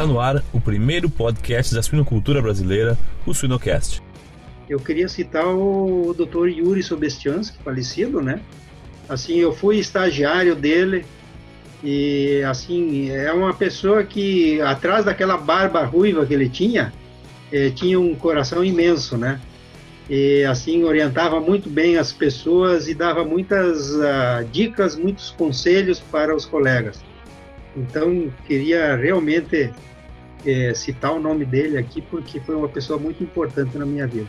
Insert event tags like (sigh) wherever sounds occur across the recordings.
Está no ar o primeiro podcast da suinocultura brasileira, o Suinocast. Eu queria citar o Dr. Yuri Sobestiansky, falecido, né? Assim, eu fui estagiário dele e assim, é uma pessoa que atrás daquela barba ruiva que ele tinha, eh, tinha um coração imenso, né? E assim orientava muito bem as pessoas e dava muitas uh, dicas, muitos conselhos para os colegas. Então, queria realmente é, citar o nome dele aqui porque foi uma pessoa muito importante na minha vida.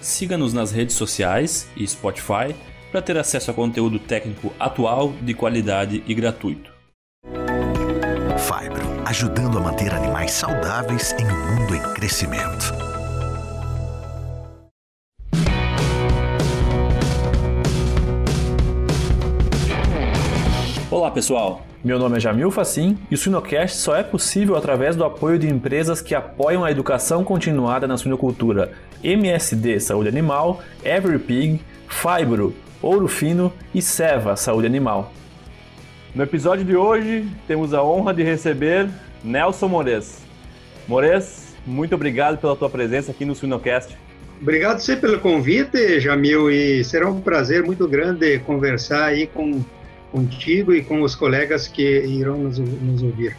Siga-nos nas redes sociais e Spotify para ter acesso a conteúdo técnico atual, de qualidade e gratuito. Fibro, ajudando a manter animais saudáveis em um mundo em crescimento. Olá pessoal, meu nome é Jamil Facim e o Suinocast só é possível através do apoio de empresas que apoiam a educação continuada na suinocultura MSD Saúde Animal, EveryPig, Fibro, Ouro Fino e Seva Saúde Animal. No episódio de hoje temos a honra de receber Nelson Mores. Mores, muito obrigado pela tua presença aqui no Suinocast. Obrigado você pelo convite, Jamil, e será um prazer muito grande conversar aí com contigo e com os colegas que irão nos, nos ouvir.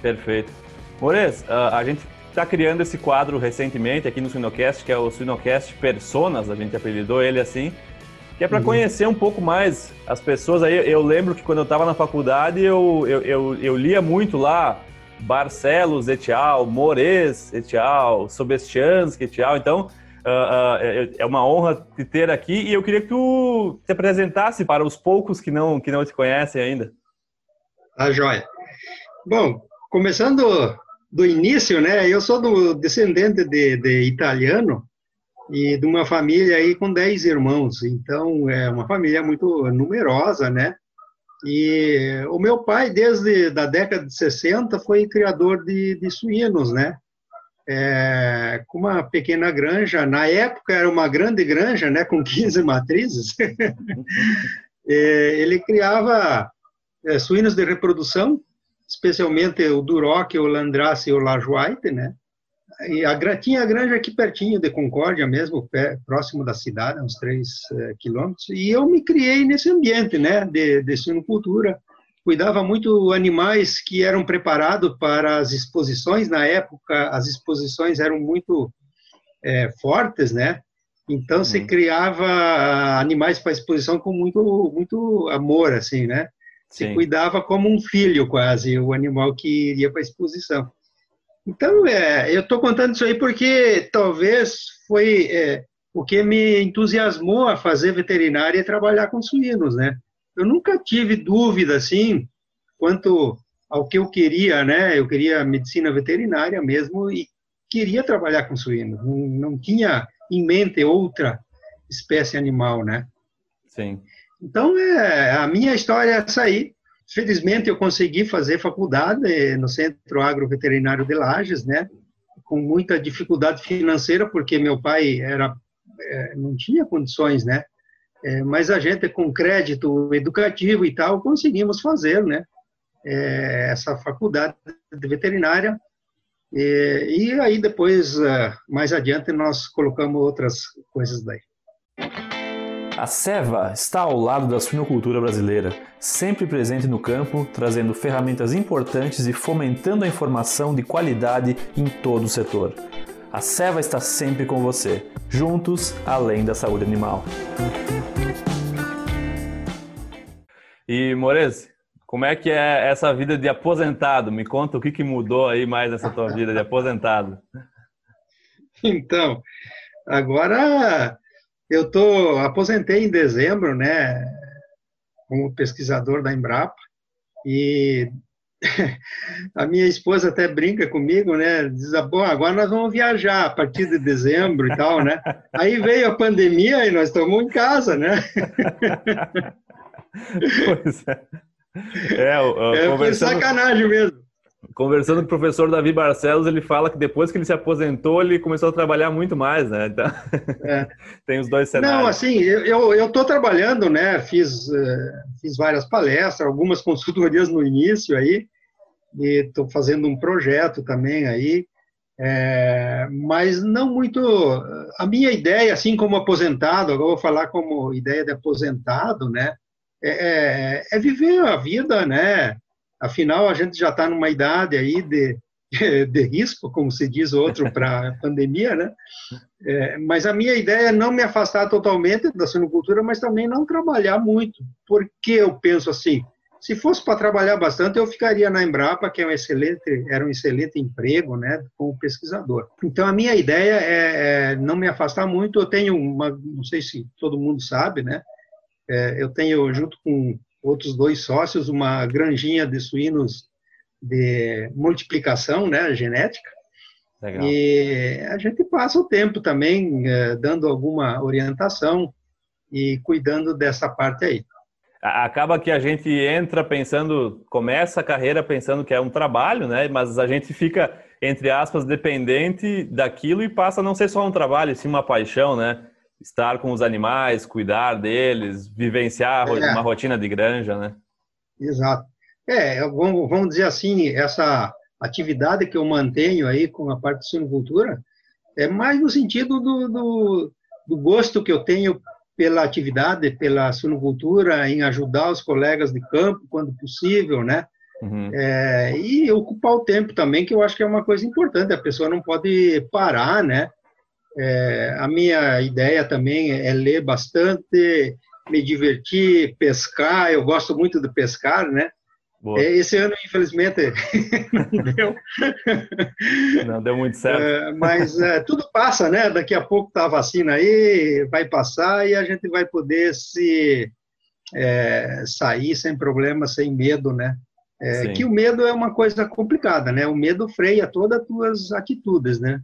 Perfeito. Mores, a gente está criando esse quadro recentemente aqui no Suinocast, que é o Suinocast Personas, a gente apelidou ele assim, que é para uhum. conhecer um pouco mais as pessoas. Aí eu lembro que quando eu estava na faculdade eu, eu, eu, eu, lia muito lá Barcelos et al., Mores et al., Sobestiansky et al., então Uh, uh, é uma honra te ter aqui e eu queria que tu te apresentasse para os poucos que não, que não te conhecem ainda. A tá joia. Bom, começando do início, né? Eu sou do descendente de, de italiano e de uma família aí com 10 irmãos, então é uma família muito numerosa, né? E o meu pai, desde da década de 60, foi criador de, de suínos, né? É, com uma pequena granja. Na época era uma grande granja, né, com (laughs) 15 matrizes. (laughs) é, ele criava é, suínos de reprodução, especialmente o Duroc, o Landrace e o Lajoie, né? E a, tinha a granja aqui pertinho de Concórdia mesmo, pé, próximo da cidade, uns 3 é, quilômetros, e eu me criei nesse ambiente, né, de, de suinocultura cuidava muito animais que eram preparados para as exposições. Na época, as exposições eram muito é, fortes, né? Então, se uhum. criava animais para exposição com muito, muito amor, assim, né? Se Sim. cuidava como um filho, quase, o animal que iria para a exposição. Então, é, eu estou contando isso aí porque talvez foi é, o que me entusiasmou a fazer veterinária e trabalhar com suínos, né? Eu nunca tive dúvida assim quanto ao que eu queria, né? Eu queria medicina veterinária mesmo e queria trabalhar com suínos. Não, tinha em mente outra espécie animal, né? Sim. Então, é, a minha história é essa aí. Felizmente, eu consegui fazer faculdade no Centro Agroveterinário de Lages, né? Com muita dificuldade financeira, porque meu pai era, é, não tinha condições, né? É, mas a gente, com crédito educativo e tal, conseguimos fazer, né? É, essa faculdade de veterinária. E, e aí, depois, é, mais adiante, nós colocamos outras coisas daí. A Seva está ao lado da suinocultura brasileira, sempre presente no campo, trazendo ferramentas importantes e fomentando a informação de qualidade em todo o setor. A Seva está sempre com você, juntos além da saúde animal. E Mores, como é que é essa vida de aposentado? Me conta o que, que mudou aí mais nessa tua vida de aposentado. Então, agora eu tô aposentei em dezembro, né, como pesquisador da Embrapa e a minha esposa até brinca comigo, né? Diz, ah, bom, agora nós vamos viajar a partir de dezembro e tal, né? Aí veio a pandemia e nós estamos em casa, né? (laughs) Pois é. É, uh, é conversando... sacanagem mesmo. Conversando com o professor Davi Barcelos, ele fala que depois que ele se aposentou, ele começou a trabalhar muito mais, né? Então, é. (laughs) tem os dois cenários. Não, assim, eu estou trabalhando, né? Fiz, uh, fiz várias palestras, algumas consultorias no início aí, estou fazendo um projeto também aí, é, mas não muito. A minha ideia, assim como aposentado, agora vou falar como ideia de aposentado, né? É, é, é viver a vida, né? Afinal, a gente já está numa idade aí de, de risco, como se diz outro para a (laughs) pandemia, né? É, mas a minha ideia é não me afastar totalmente da sinocultura, mas também não trabalhar muito, porque eu penso assim, se fosse para trabalhar bastante, eu ficaria na Embrapa, que é um excelente, era um excelente emprego, né, como pesquisador. Então, a minha ideia é, é não me afastar muito. Eu tenho uma, não sei se todo mundo sabe, né, é, eu tenho, junto com outros dois sócios, uma granjinha de suínos de multiplicação, né, genética. Legal. E a gente passa o tempo também é, dando alguma orientação e cuidando dessa parte aí acaba que a gente entra pensando, começa a carreira pensando que é um trabalho, né? Mas a gente fica, entre aspas, dependente daquilo e passa a não ser só um trabalho, sim uma paixão, né? Estar com os animais, cuidar deles, vivenciar é. uma rotina de granja, né? Exato. É, vamos, vamos dizer assim, essa atividade que eu mantenho aí com a parte de sinocultura é mais no sentido do, do, do gosto que eu tenho pela atividade, pela suinocultura, em ajudar os colegas de campo quando possível, né? Uhum. É, e ocupar o tempo também, que eu acho que é uma coisa importante. A pessoa não pode parar, né? É, a minha ideia também é ler bastante, me divertir, pescar. Eu gosto muito de pescar, né? Boa. É, esse ano, infelizmente, (laughs) não deu. Não deu muito certo. É, mas é, tudo passa, né? Daqui a pouco tá a vacina aí, vai passar e a gente vai poder se é, sair sem problema, sem medo, né? É, que o medo é uma coisa complicada, né? O medo freia todas as tuas atitudes, né?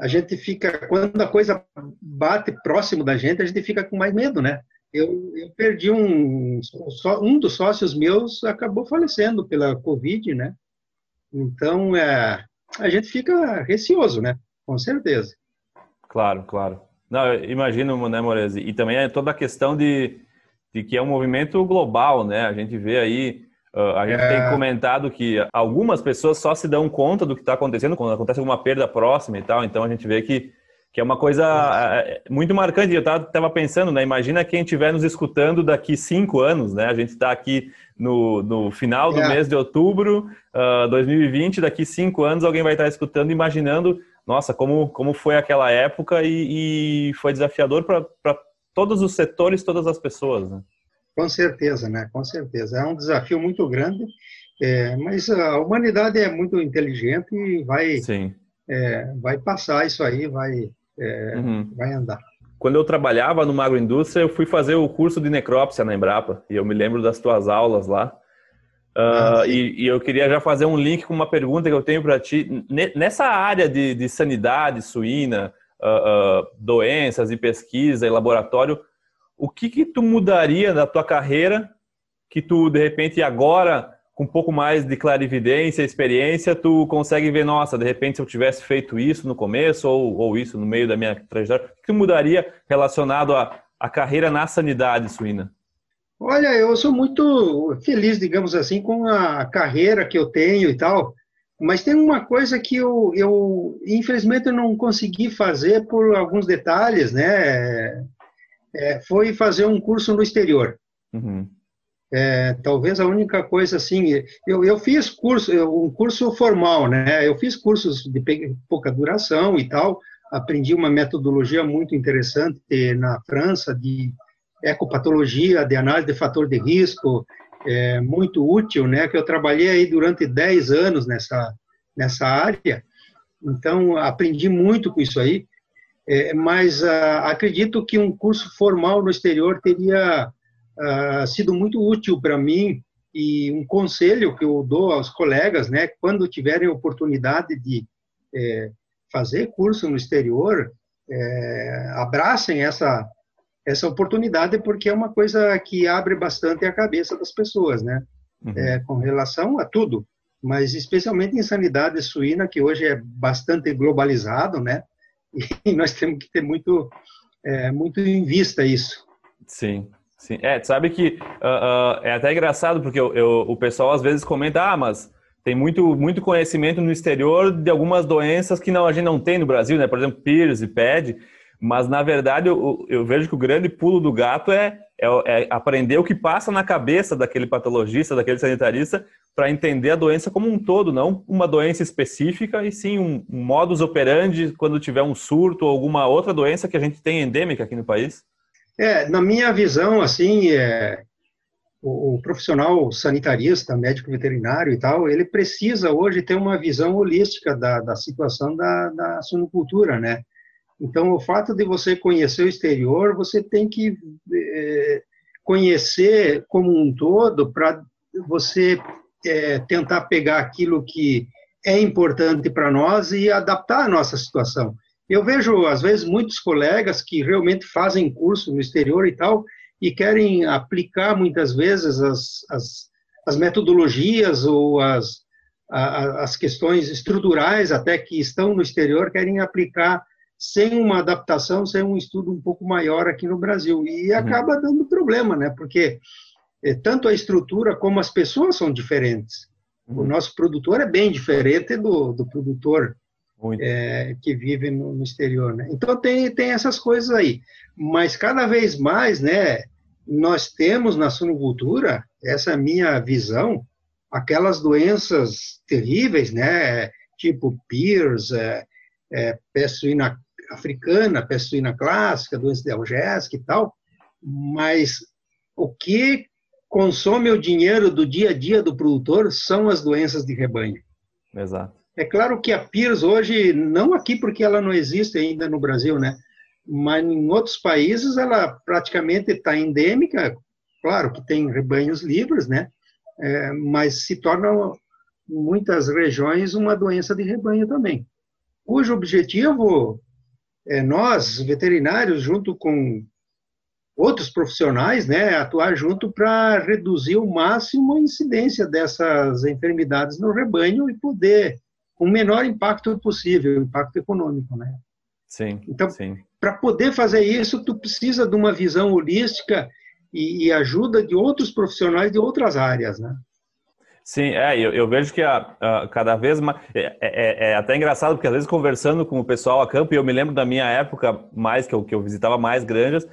A gente fica, quando a coisa bate próximo da gente, a gente fica com mais medo, né? eu, eu perdi um, um dos sócios meus acabou falecendo pela Covid, né? Então, é, a gente fica receoso, né? Com certeza. Claro, claro. Não, imagino, né, Morese? E também é toda a questão de, de que é um movimento global, né? A gente vê aí, uh, a gente é... tem comentado que algumas pessoas só se dão conta do que está acontecendo quando acontece alguma perda próxima e tal. Então, a gente vê que que é uma coisa é, muito marcante. Eu estava pensando, né? Imagina quem estiver nos escutando daqui cinco anos, né? A gente está aqui no, no final do é. mês de outubro uh, 2020, daqui cinco anos alguém vai estar escutando, imaginando, nossa, como, como foi aquela época e, e foi desafiador para todos os setores, todas as pessoas, né? Com certeza, né? Com certeza. É um desafio muito grande, é, mas a humanidade é muito inteligente e vai, é, vai passar isso aí, vai é, uhum. vai andar. Quando eu trabalhava no agroindústria, eu fui fazer o curso de necrópsia na Embrapa, e eu me lembro das tuas aulas lá. Uh, e, e, eu queria já fazer um link com uma pergunta que eu tenho para ti. Nessa área de, de sanidade suína, uh, uh, doenças e pesquisa e laboratório, o que que tu mudaria na tua carreira que tu, de repente, agora com um pouco mais de clarividência, experiência, tu consegue ver, nossa, de repente se eu tivesse feito isso no começo ou, ou isso no meio da minha trajetória, o que mudaria relacionado à, à carreira na sanidade suína? Olha, eu sou muito feliz, digamos assim, com a carreira que eu tenho e tal, mas tem uma coisa que eu, eu infelizmente, não consegui fazer por alguns detalhes, né? É, foi fazer um curso no exterior. Uhum. É, talvez a única coisa assim, eu, eu fiz curso, um curso formal, né? Eu fiz cursos de pouca duração e tal, aprendi uma metodologia muito interessante na França de ecopatologia, de análise de fator de risco, é, muito útil, né? Que eu trabalhei aí durante 10 anos nessa, nessa área, então aprendi muito com isso aí, é, mas ah, acredito que um curso formal no exterior teria uh, sido muito útil para mim e um conselho que eu dou aos colegas, né, quando tiverem oportunidade de é, fazer curso no exterior, é, abracem essa essa oportunidade porque é uma coisa que abre bastante a cabeça das pessoas, né, uhum. é, com relação a tudo, mas especialmente em sanidade suína que hoje é bastante globalizado, né, (laughs) e nós temos que ter muito é, muito em vista isso. Sim. Sim, é, sabe que uh, uh, é até engraçado porque eu, eu, o pessoal às vezes comenta, ah, mas tem muito, muito conhecimento no exterior de algumas doenças que não, a gente não tem no Brasil, né? Por exemplo, PIRS e PED. Mas, na verdade, eu, eu vejo que o grande pulo do gato é, é, é, aprender o que passa na cabeça daquele patologista, daquele sanitarista, para entender a doença como um todo, não uma doença específica, e sim um, um modus operandi quando tiver um surto ou alguma outra doença que a gente tem endêmica aqui no país. É, na minha visão, assim, é, o, o, profissional sanitarista, médico veterinário e tal, ele precisa hoje ter uma visão holística da, da situação da, da suinocultura, né? Então, o fato de você conhecer o exterior, você tem que é, conhecer como um todo para você é, tentar pegar aquilo que é importante para nós e adaptar a nossa situação. Eu vejo, às vezes, muitos colegas que realmente fazem curso no exterior e tal, e querem aplicar muitas vezes as, as, as metodologias ou as, a, as questões estruturais até que estão no exterior, querem aplicar sem uma adaptação, sem um estudo um pouco maior aqui no Brasil. E uhum. acaba dando problema, né? Porque é, tanto a estrutura como as pessoas são diferentes. Uhum. O nosso produtor é bem diferente do, do produtor é, que vive no, no, exterior, né? Então tem, tem essas coisas aí. Mas cada vez mais, né, nós temos na suinocultura, essa é a minha visão, aquelas doenças terríveis, né, tipo PIRS, é, é, peste suína africana, peste suína clássica, doença de algésica e tal, mas o que consome o dinheiro do dia a dia do produtor são as doenças de rebanho. Exato. É claro que a PIRS hoje, não aqui porque ela não existe ainda no Brasil, né? Mas em outros países ela praticamente está endêmica, claro que tem rebanhos livres, né? É, mas se torna em muitas regiões uma doença de rebanho também, cujo objetivo é nós, veterinários, junto com outros profissionais, né, atuar junto para reduzir o máximo a incidência dessas enfermidades no rebanho e poder com o menor impacto possível, impacto econômico, né? Sim. Então, para poder fazer isso, tu precisa de uma visão holística e, e, ajuda de outros profissionais de outras áreas, né? Sim, é, eu, eu vejo que a, a, cada vez mais. É, é, é, até engraçado, porque às vezes conversando com o pessoal a campo, e eu me lembro da minha época, mais que eu, que eu visitava mais granjas,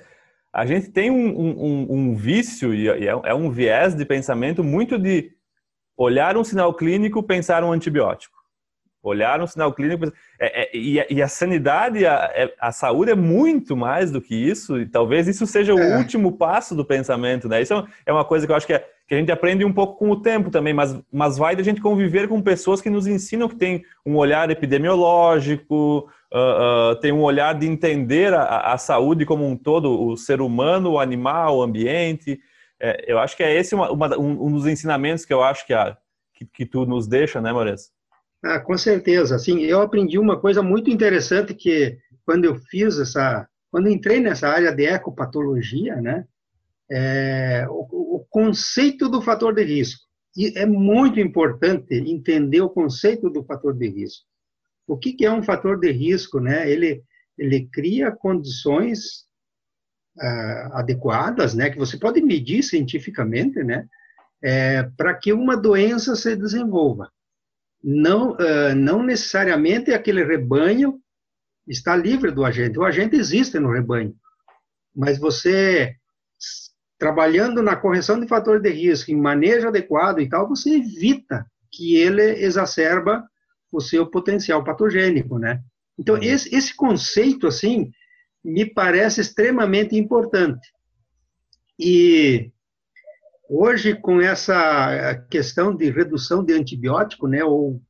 a gente tem um, um, um vício e é, é um viés de pensamento muito de olhar um sinal clínico, pensar um antibiótico. Olhar um sinal clínico. É, é, e, a, e, a, sanidade, a, é, a, saúde é muito mais do que isso, e talvez isso seja o é. último passo do pensamento, né? Isso é, é uma coisa que eu acho que, é, que, a gente aprende um pouco com o tempo também, mas, mas vai da gente conviver com pessoas que nos ensinam que tem um olhar epidemiológico, uh, uh, tem um olhar de entender a, a, saúde como um todo, o ser humano, o animal, o ambiente. É, eu acho que é esse uma, uma, um, um, dos ensinamentos que eu acho que, a, que, que tu nos deixa, né, Maurício? Ah, com certeza. Assim, eu aprendi uma coisa muito interessante que quando eu fiz essa, quando entrei nessa área de ecopatologia, né, é, o, conceito do fator de risco. E é muito importante entender o conceito do fator de risco. O que, que é um fator de risco? Né? Ele, ele cria condições uh, adequadas, né, que você pode medir cientificamente, né, é, para que uma doença se desenvolva. Não, uh, não necessariamente aquele rebanho está livre do agente. O agente existe no rebanho, mas você trabalhando na correção de fator de risco, em manejo adequado e tal, você evita que ele exacerba o seu potencial patogênico, né? Então, uhum. esse, esse conceito, assim, me parece extremamente importante. E hoje, com essa questão de redução de antibiótico, né, ou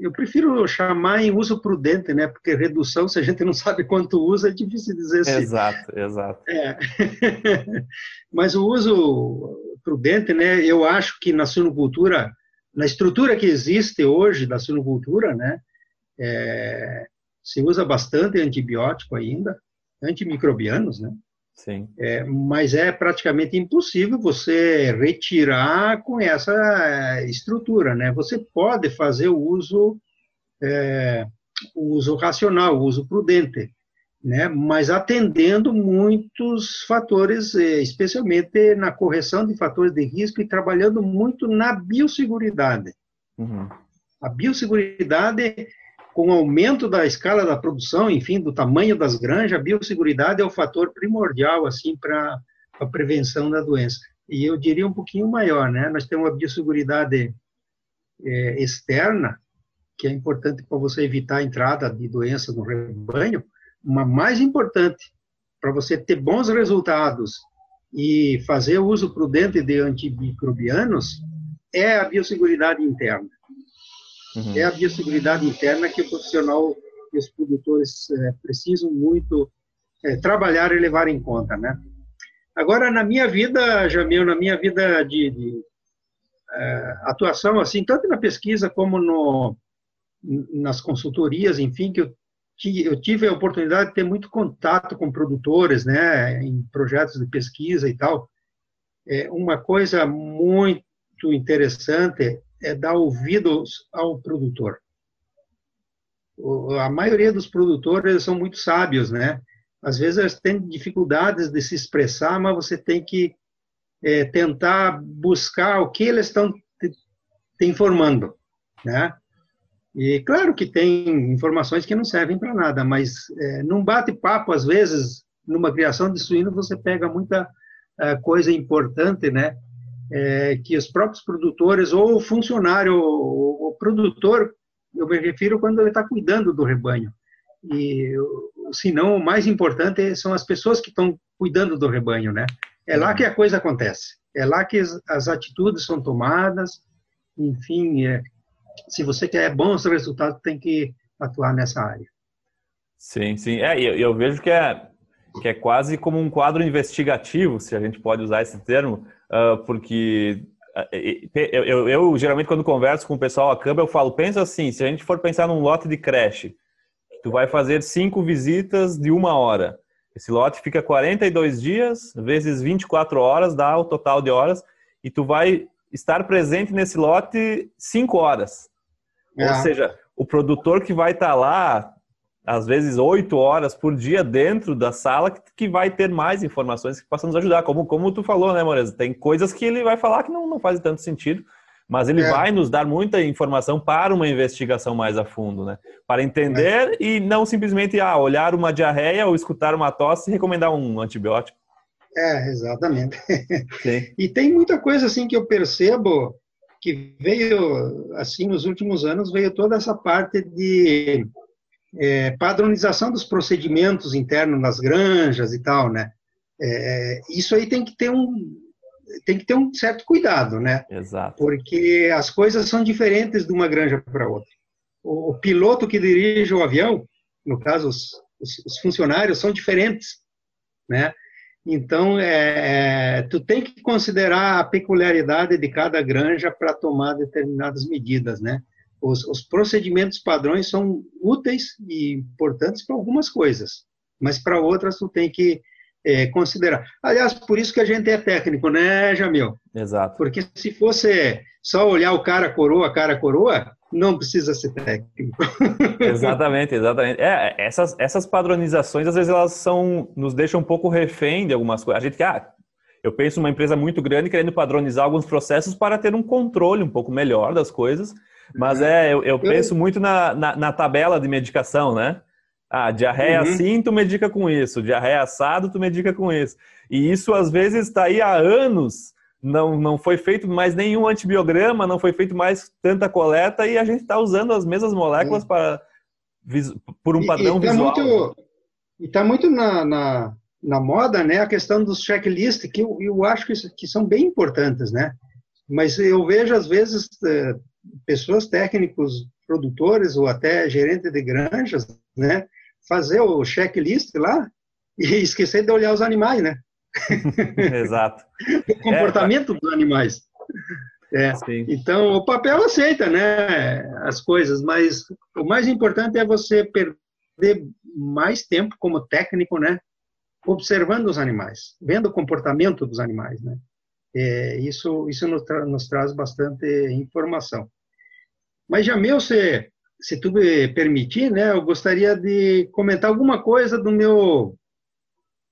eu prefiro chamar em uso prudente, né? Porque redução, se a gente não sabe quanto usa, é difícil dizer assim. Exato, exato. É. (laughs) Mas o uso prudente, né? Eu acho que na suinocultura na estrutura que existe hoje da suinocultura, né, é, se usa bastante antibiótico ainda, antimicrobianos, né? Sim. É, mas é praticamente impossível você retirar com essa estrutura, né? Você pode fazer o uso, é, o uso racional, o uso prudente, né? mas atendendo muitos fatores, eh, especialmente na correção de fatores de risco e trabalhando muito na biosseguridade. Uhum. A biosseguridade, com o aumento da escala da produção, enfim, do tamanho das granjas, a biosseguridade é o fator primordial, assim, para a prevenção da doença. E eu diria um pouquinho maior, né? Nós temos a biosseguridade é, externa, que é importante para você evitar a entrada de doenças no rebanho, uma mais importante para você ter bons resultados e fazer uso prudente de antimicrobianos é a biosseguridade interna. Uhum. É a biosseguridade interna que o profissional e os produtores é, precisam muito é, trabalhar e levar em conta, né? Agora, na minha vida, Jamil, na minha vida de, de é, atuação, assim, tanto na pesquisa como no, nas consultorias, enfim, que eu eu tive a oportunidade de ter muito contato com produtores, né, em projetos de pesquisa e tal. É uma coisa muito interessante é dar ouvidos ao produtor. A maioria dos produtores são muito sábios, né? Às vezes eles têm dificuldades de se expressar, mas você tem que é, tentar buscar o que eles estão te, te informando, né? E claro que tem informações que não servem para nada, mas é, num bate-papo, às vezes, numa criação de suíno, você pega muita é, coisa importante, né? É, que os próprios produtores, ou o funcionário, o produtor, eu me refiro quando ele está cuidando do rebanho. E, se não, o mais importante são as pessoas que estão cuidando do rebanho, né? É lá que a coisa acontece. É lá que as, as atitudes são tomadas, enfim, é, se você quer bons resultados, tem que atuar nessa área. Sim, sim. É, eu, eu vejo que é, que é quase como um quadro investigativo, se a gente pode usar esse termo, porque eu, eu, eu, geralmente quando converso com o pessoal a câmara, eu falo, pensa assim, se a gente for pensar num lote de creche, tu vai fazer cinco visitas de uma hora. Esse lote fica 42 dias, vezes 24 horas, dá o total de horas, e tu vai estar presente nesse lote cinco horas. É. Ou seja, o produtor que vai estar tá lá, às vezes oito horas por dia dentro da sala, que vai ter mais informações que possam nos ajudar. Como, como tu falou, né, Moreza? Tem coisas que ele vai falar que não, não fazem tanto sentido, mas ele é. vai nos dar muita informação para uma investigação mais a fundo, né? Para entender é. e não simplesmente ah, olhar uma diarreia ou escutar uma tosse e recomendar um antibiótico. É, exatamente. (laughs) Sim. E tem muita coisa assim que eu percebo que veio, assim, nos últimos anos, veio toda essa parte de é, padronização dos procedimentos internos nas granjas e tal, né? É, isso aí tem que ter um tem que ter um certo cuidado, né? Exato. Porque as coisas são diferentes de uma granja para outra. O, o, piloto que dirige o avião, no caso os, os, os funcionários, são diferentes, né? Então, é, é, tu tem que considerar a peculiaridade de cada granja para tomar determinadas medidas, né? Os, os, procedimentos padrões são úteis e importantes para algumas coisas, mas para outras tu tem que é, considerar. Aliás, por isso que a gente é técnico, né, Jamil? Exato. Porque se fosse só olhar o cara coroa, cara coroa, não precisa ser técnico. (laughs) exatamente, exatamente. É, essas, essas padronizações, às vezes, elas são, nos deixam um pouco refém de algumas coisas. A gente, ah, eu penso uma empresa muito grande querendo padronizar alguns processos para ter um controle um pouco melhor das coisas, mas é, eu, eu penso muito na, na, na, tabela de medicação, né? Ah, diarreia uhum. assim, tu medica com isso. Diarreia assado, tu medica com isso. E isso, às vezes, está aí há anos não, não foi feito mais nenhum antibiograma, não foi feito mais tanta coleta e a gente está usando as mesmas moléculas para por um padrão e, e tá visual. Muito, e está muito na, na, na, moda né, a questão dos checklists, que eu, eu acho que, que são bem importantes, né? Mas eu vejo, às vezes, é, pessoas técnicos, produtores ou até gerente de granjas, né, fazer o checklist lá e (laughs) esquecer de olhar os animais, né? (laughs) Exato. o comportamento é, dos animais. É. Então, o papel aceita, né, as coisas, mas o mais importante é você perder mais tempo como técnico, né, observando os animais, vendo o comportamento dos animais, né. É, isso isso nos, tra nos, traz bastante informação. Mas, Jamil, se, se tu me permitir, né, eu gostaria de comentar alguma coisa do meu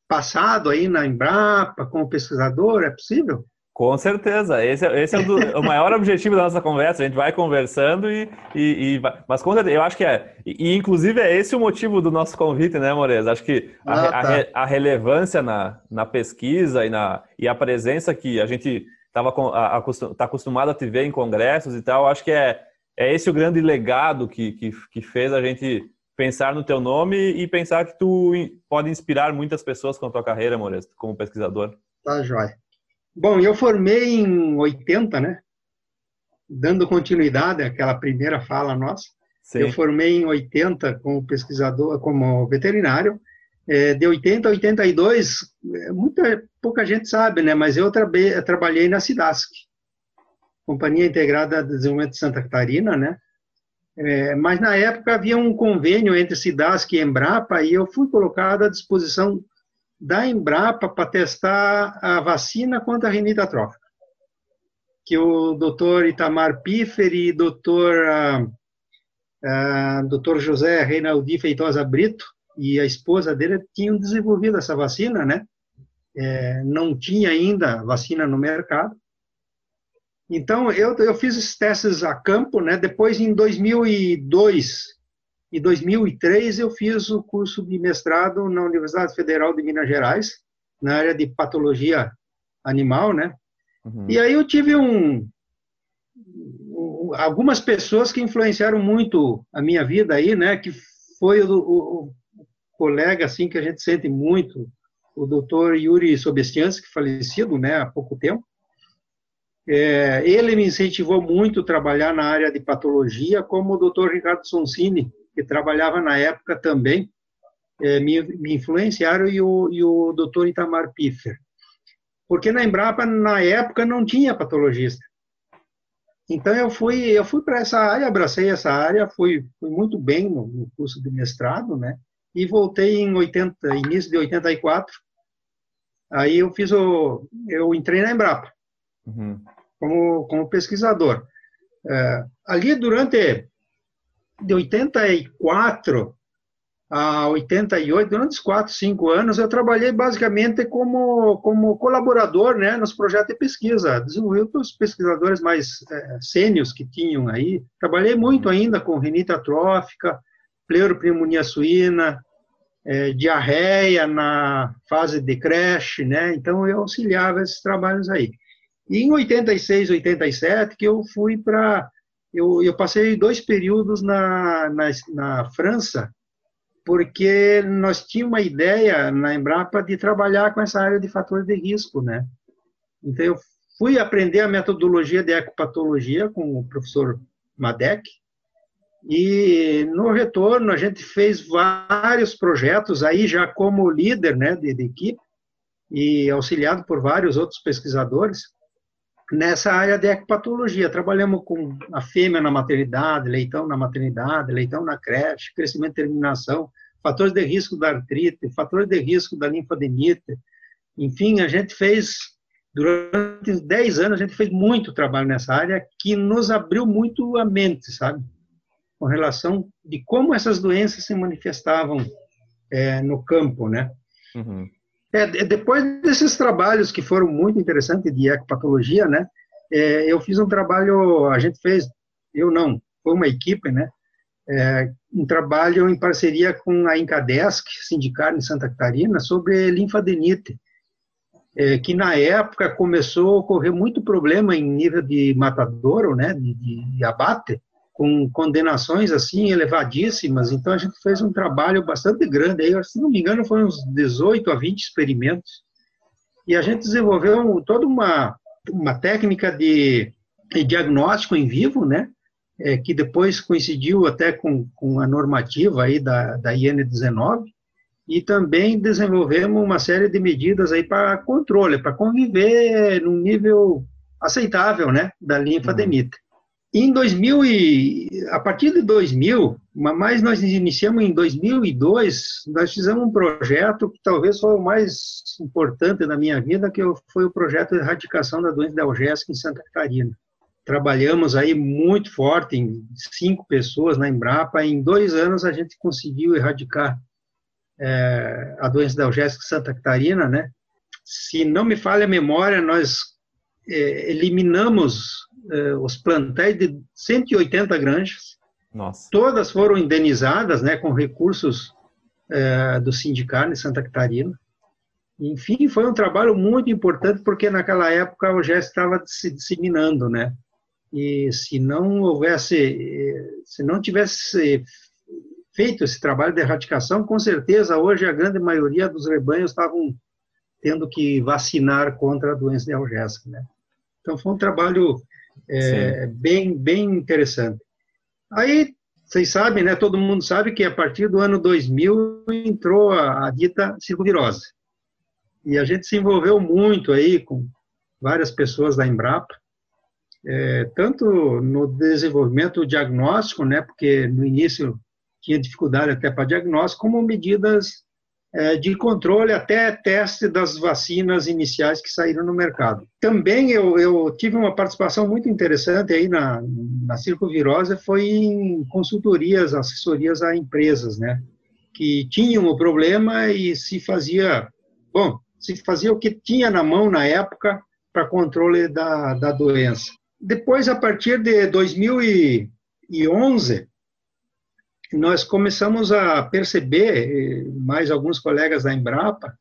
passado aí na Embrapa como pesquisador, é possível? Com certeza, esse, é, esse é o, do, o, maior objetivo da nossa conversa. A gente vai conversando e, e, e vai, mas com certeza, eu acho que é, e, inclusive é esse o motivo do nosso convite, né, Mores? Acho que a, ah, tá. a, a, relevância na, na pesquisa e, na, e a presença que a gente estava tá acostumado a te ver em congressos e tal, acho que é, é esse o grande legado que, que, que fez a gente pensar no teu nome e pensar que tu pode inspirar muitas pessoas com a tua carreira, Mores, como pesquisador. Tá, joia. Bom, eu formei em 80, né? Dando continuidade àquela primeira fala nossa. Sim. Eu formei em 80 como pesquisador, como veterinário. É, de 80 a 82, é, muita pouca gente sabe, né? Mas eu trabe, trabalhei na Cidasc, Companhia Integrada de Desenvolvimento de Santa Catarina, né? É, mas na época havia um convênio entre Cidasc e Embrapa e eu fui colocado à disposição da Embrapa para testar a vacina contra a rinite atrófica, que o doutor Itamar Piffer e doutor, uh, uh, doutor José Reinaldi Feitosa Brito e a esposa dele tinham desenvolvido essa vacina, né? É, não tinha ainda vacina no mercado. Então, eu, eu fiz esses testes a campo, né? Depois, em 2002, em 2003, eu fiz o curso de mestrado na Universidade Federal de Minas Gerais, na área de patologia animal, né? Uhum. E aí eu tive um, um, algumas pessoas que influenciaram muito a minha vida aí, né? Que foi o, o, o colega assim que a gente sente muito, o Dr. Yuri Sobestiansky, falecido, né? Há pouco tempo. É, ele me incentivou muito a trabalhar na área de patologia, como o Dr. Ricardo Sonsini, que trabalhava na época também, é, me, me, influenciaram, e o, e o doutor Itamar Piffer. Porque na Embrapa, na época, não tinha patologista. Então, eu fui, eu fui para essa área, abracei essa área, fui, fui muito bem no, no, curso de mestrado, né? E voltei em 80, início de 84. Aí eu fiz o, eu entrei na Embrapa uhum. como, como pesquisador. É, ali durante de 84 a 88, durante os 4, 5 anos, eu trabalhei basicamente como, como colaborador né, nos projetos de pesquisa, desenvolvi para os pesquisadores mais é, sênios que tinham aí. Trabalhei muito ainda com rinite atrófica, pleuropneumonia suína, é, diarreia na fase de creche, né? Então, eu auxiliava esses trabalhos aí. E em 86, 87, que eu fui para eu, eu passei dois períodos na, na, na França, porque nós tínhamos uma ideia na Embrapa de trabalhar com essa área de fatores de risco, né? Então, eu fui aprender a metodologia de ecopatologia com o professor Madec, e no retorno a gente fez vários projetos aí já como líder, né, de, de equipe e auxiliado por vários outros pesquisadores nessa área de ecopatologia. Trabalhamos com a fêmea na maternidade, leitão na maternidade, leitão na creche, crescimento e terminação, fatores de risco da artrite, fatores de risco da linfadenite. Enfim, a gente fez, durante 10 anos, a gente fez muito trabalho nessa área que nos abriu muito a mente, sabe? Com relação de como essas doenças se manifestavam é, no campo, né? Uhum. É, depois desses trabalhos que foram muito interessantes de ecopatologia, né, é, eu fiz um trabalho, a gente fez, eu não, foi uma equipe, né, é, um trabalho em parceria com a Incadesc, sindicato em Santa Catarina, sobre linfadenite, é, que na época começou a ocorrer muito problema em nível de matadouro, né, de, de abate, com condenações assim elevadíssimas. Então a gente fez um trabalho bastante grande aí, se não me engano, foram uns 18 a 20 experimentos. E a gente desenvolveu toda uma uma técnica de, de diagnóstico em vivo, né? É, que depois coincidiu até com, com a normativa aí da, da IN19, e também desenvolvemos uma série de medidas aí para controle, para conviver num nível aceitável, né, da linfadenita. Uhum. Em 2000 e a partir de 2000, mas nós iniciamos em 2002, nós fizemos um projeto que talvez foi o mais importante da minha vida, que foi o projeto de erradicação da doença da algésica em Santa Catarina. Trabalhamos aí muito forte, em cinco pessoas na Embrapa, em dois anos a gente conseguiu erradicar é, a doença da algésica em Santa Catarina, né? Se não me falha a memória, nós é, eliminamos é, os plantéis de 180 granjas. Nossa. Todas foram indenizadas, né, com recursos é, do sindicato de Santa Catarina. Enfim, foi um trabalho muito importante porque naquela época o GES estava se disseminando, né? E se não houvesse, se não tivesse feito esse trabalho de erradicação, com certeza hoje a grande maioria dos rebanhos estavam tendo que vacinar contra a doença de algésica, né? Então foi um trabalho é, bem bem interessante. Aí vocês sabem, né? Todo mundo sabe que a partir do ano 2000 entrou a, a dita circovirose e a gente se envolveu muito aí com várias pessoas da Embrapa, é, tanto no desenvolvimento diagnóstico, né, porque no início tinha dificuldade até para diagnóstico, como medidas de controle até teste das vacinas iniciais que saíram no mercado. Também eu, eu tive uma participação muito interessante aí na, na circovirose, foi em consultorias, assessorias a empresas, né, que tinham o problema e se fazia, bom, se fazia o que tinha na mão na época para controle da, da doença. Depois, a partir de 2011, nós começamos a perceber, mais alguns colegas da Embrapa,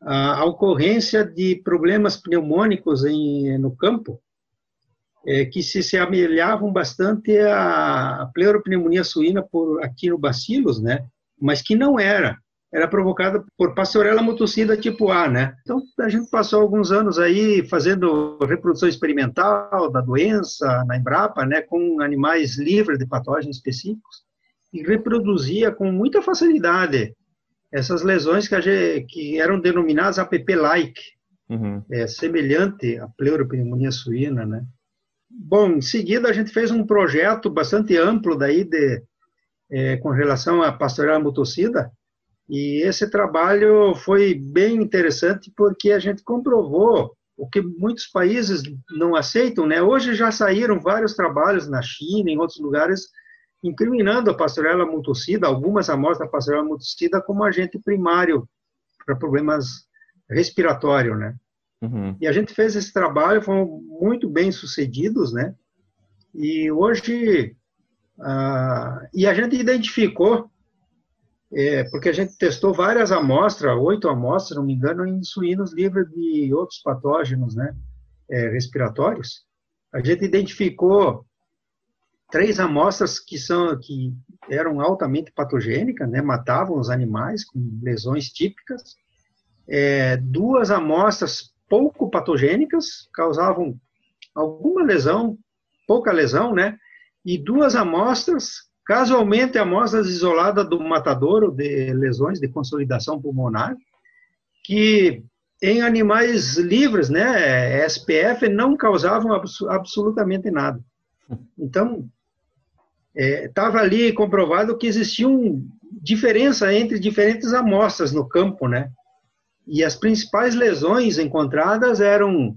a, ocorrência de problemas pneumônicos em, no campo, é, que se semelhavam bastante à pleuropneumonia suína por bacilos, né? mas que não era era provocada por Pastorella motocida tipo A, né? Então, a gente passou alguns anos aí fazendo reprodução experimental da doença na Embrapa, né, com animais livres de patógenos específicos, e reproduzia com muita facilidade essas lesões que, gente, que eram denominadas APP-like, uhum. é, semelhante à pleuropneumonia suína, né? Bom, em seguida a gente fez um projeto bastante amplo daí de, é, com relação à Pastorella motocida, e esse trabalho foi bem interessante porque a gente comprovou o que muitos países não aceitam, né? Hoje já saíram vários trabalhos na China, em outros lugares, incriminando a pastorela multocida, algumas amostras da pastorela multocida como agente primário para problemas respiratórios, né? Uhum. E a gente fez esse trabalho, foram muito bem sucedidos, né? E hoje, ah, e a gente identificou é, porque a gente testou várias amostras, oito amostras, não me engano, em suínos livres de outros patógenos né, é, respiratórios. A gente identificou três amostras que são que eram altamente patogênicas, né, matavam os animais com lesões típicas. É, duas amostras pouco patogênicas causavam alguma lesão, pouca lesão, né? E duas amostras Casualmente, amostras isoladas do matadouro de lesões de consolidação pulmonar, que em animais livres, né, SPF, não causavam abs absolutamente nada. Então, estava é, ali comprovado que existia uma diferença entre diferentes amostras no campo, né? E as principais lesões encontradas eram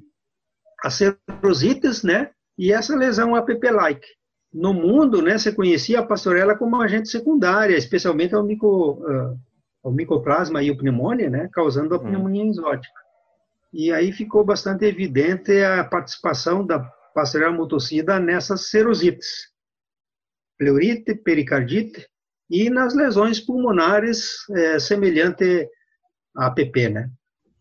as serosites, né? E essa lesão APP-like no mundo, né, você conhecia a pastorela como agente secundária, especialmente ao, micro, uh, ao micoplasma e o pneumonia, né, causando a hum. pneumonia exótica. E aí ficou bastante evidente a participação da pastorela motocida nessas serosites, pleurite, pericardite e nas lesões pulmonares é, semelhante à APP, né.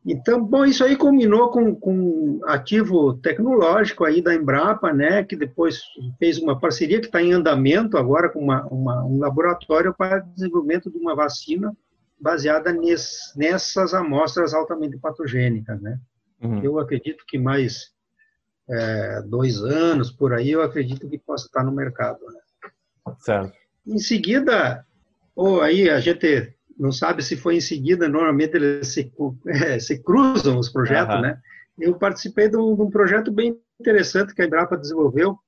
Então, bom, isso aí combinou com, com ativo tecnológico aí da Embrapa, né, que depois fez uma parceria que está em andamento agora com uma, uma, um laboratório para desenvolvimento de uma vacina baseada ness, nessas amostras altamente patogênicas, né. Uhum. Eu acredito que mais é, dois anos, por aí, eu acredito que possa estar no mercado, né. Certo. Em seguida, ou aí a gente não sabe se foi em seguida, normalmente eles se, (laughs) é, se cruzam os projetos, uhum. né? Eu participei de um, de um, projeto bem interessante que a Embrapa desenvolveu,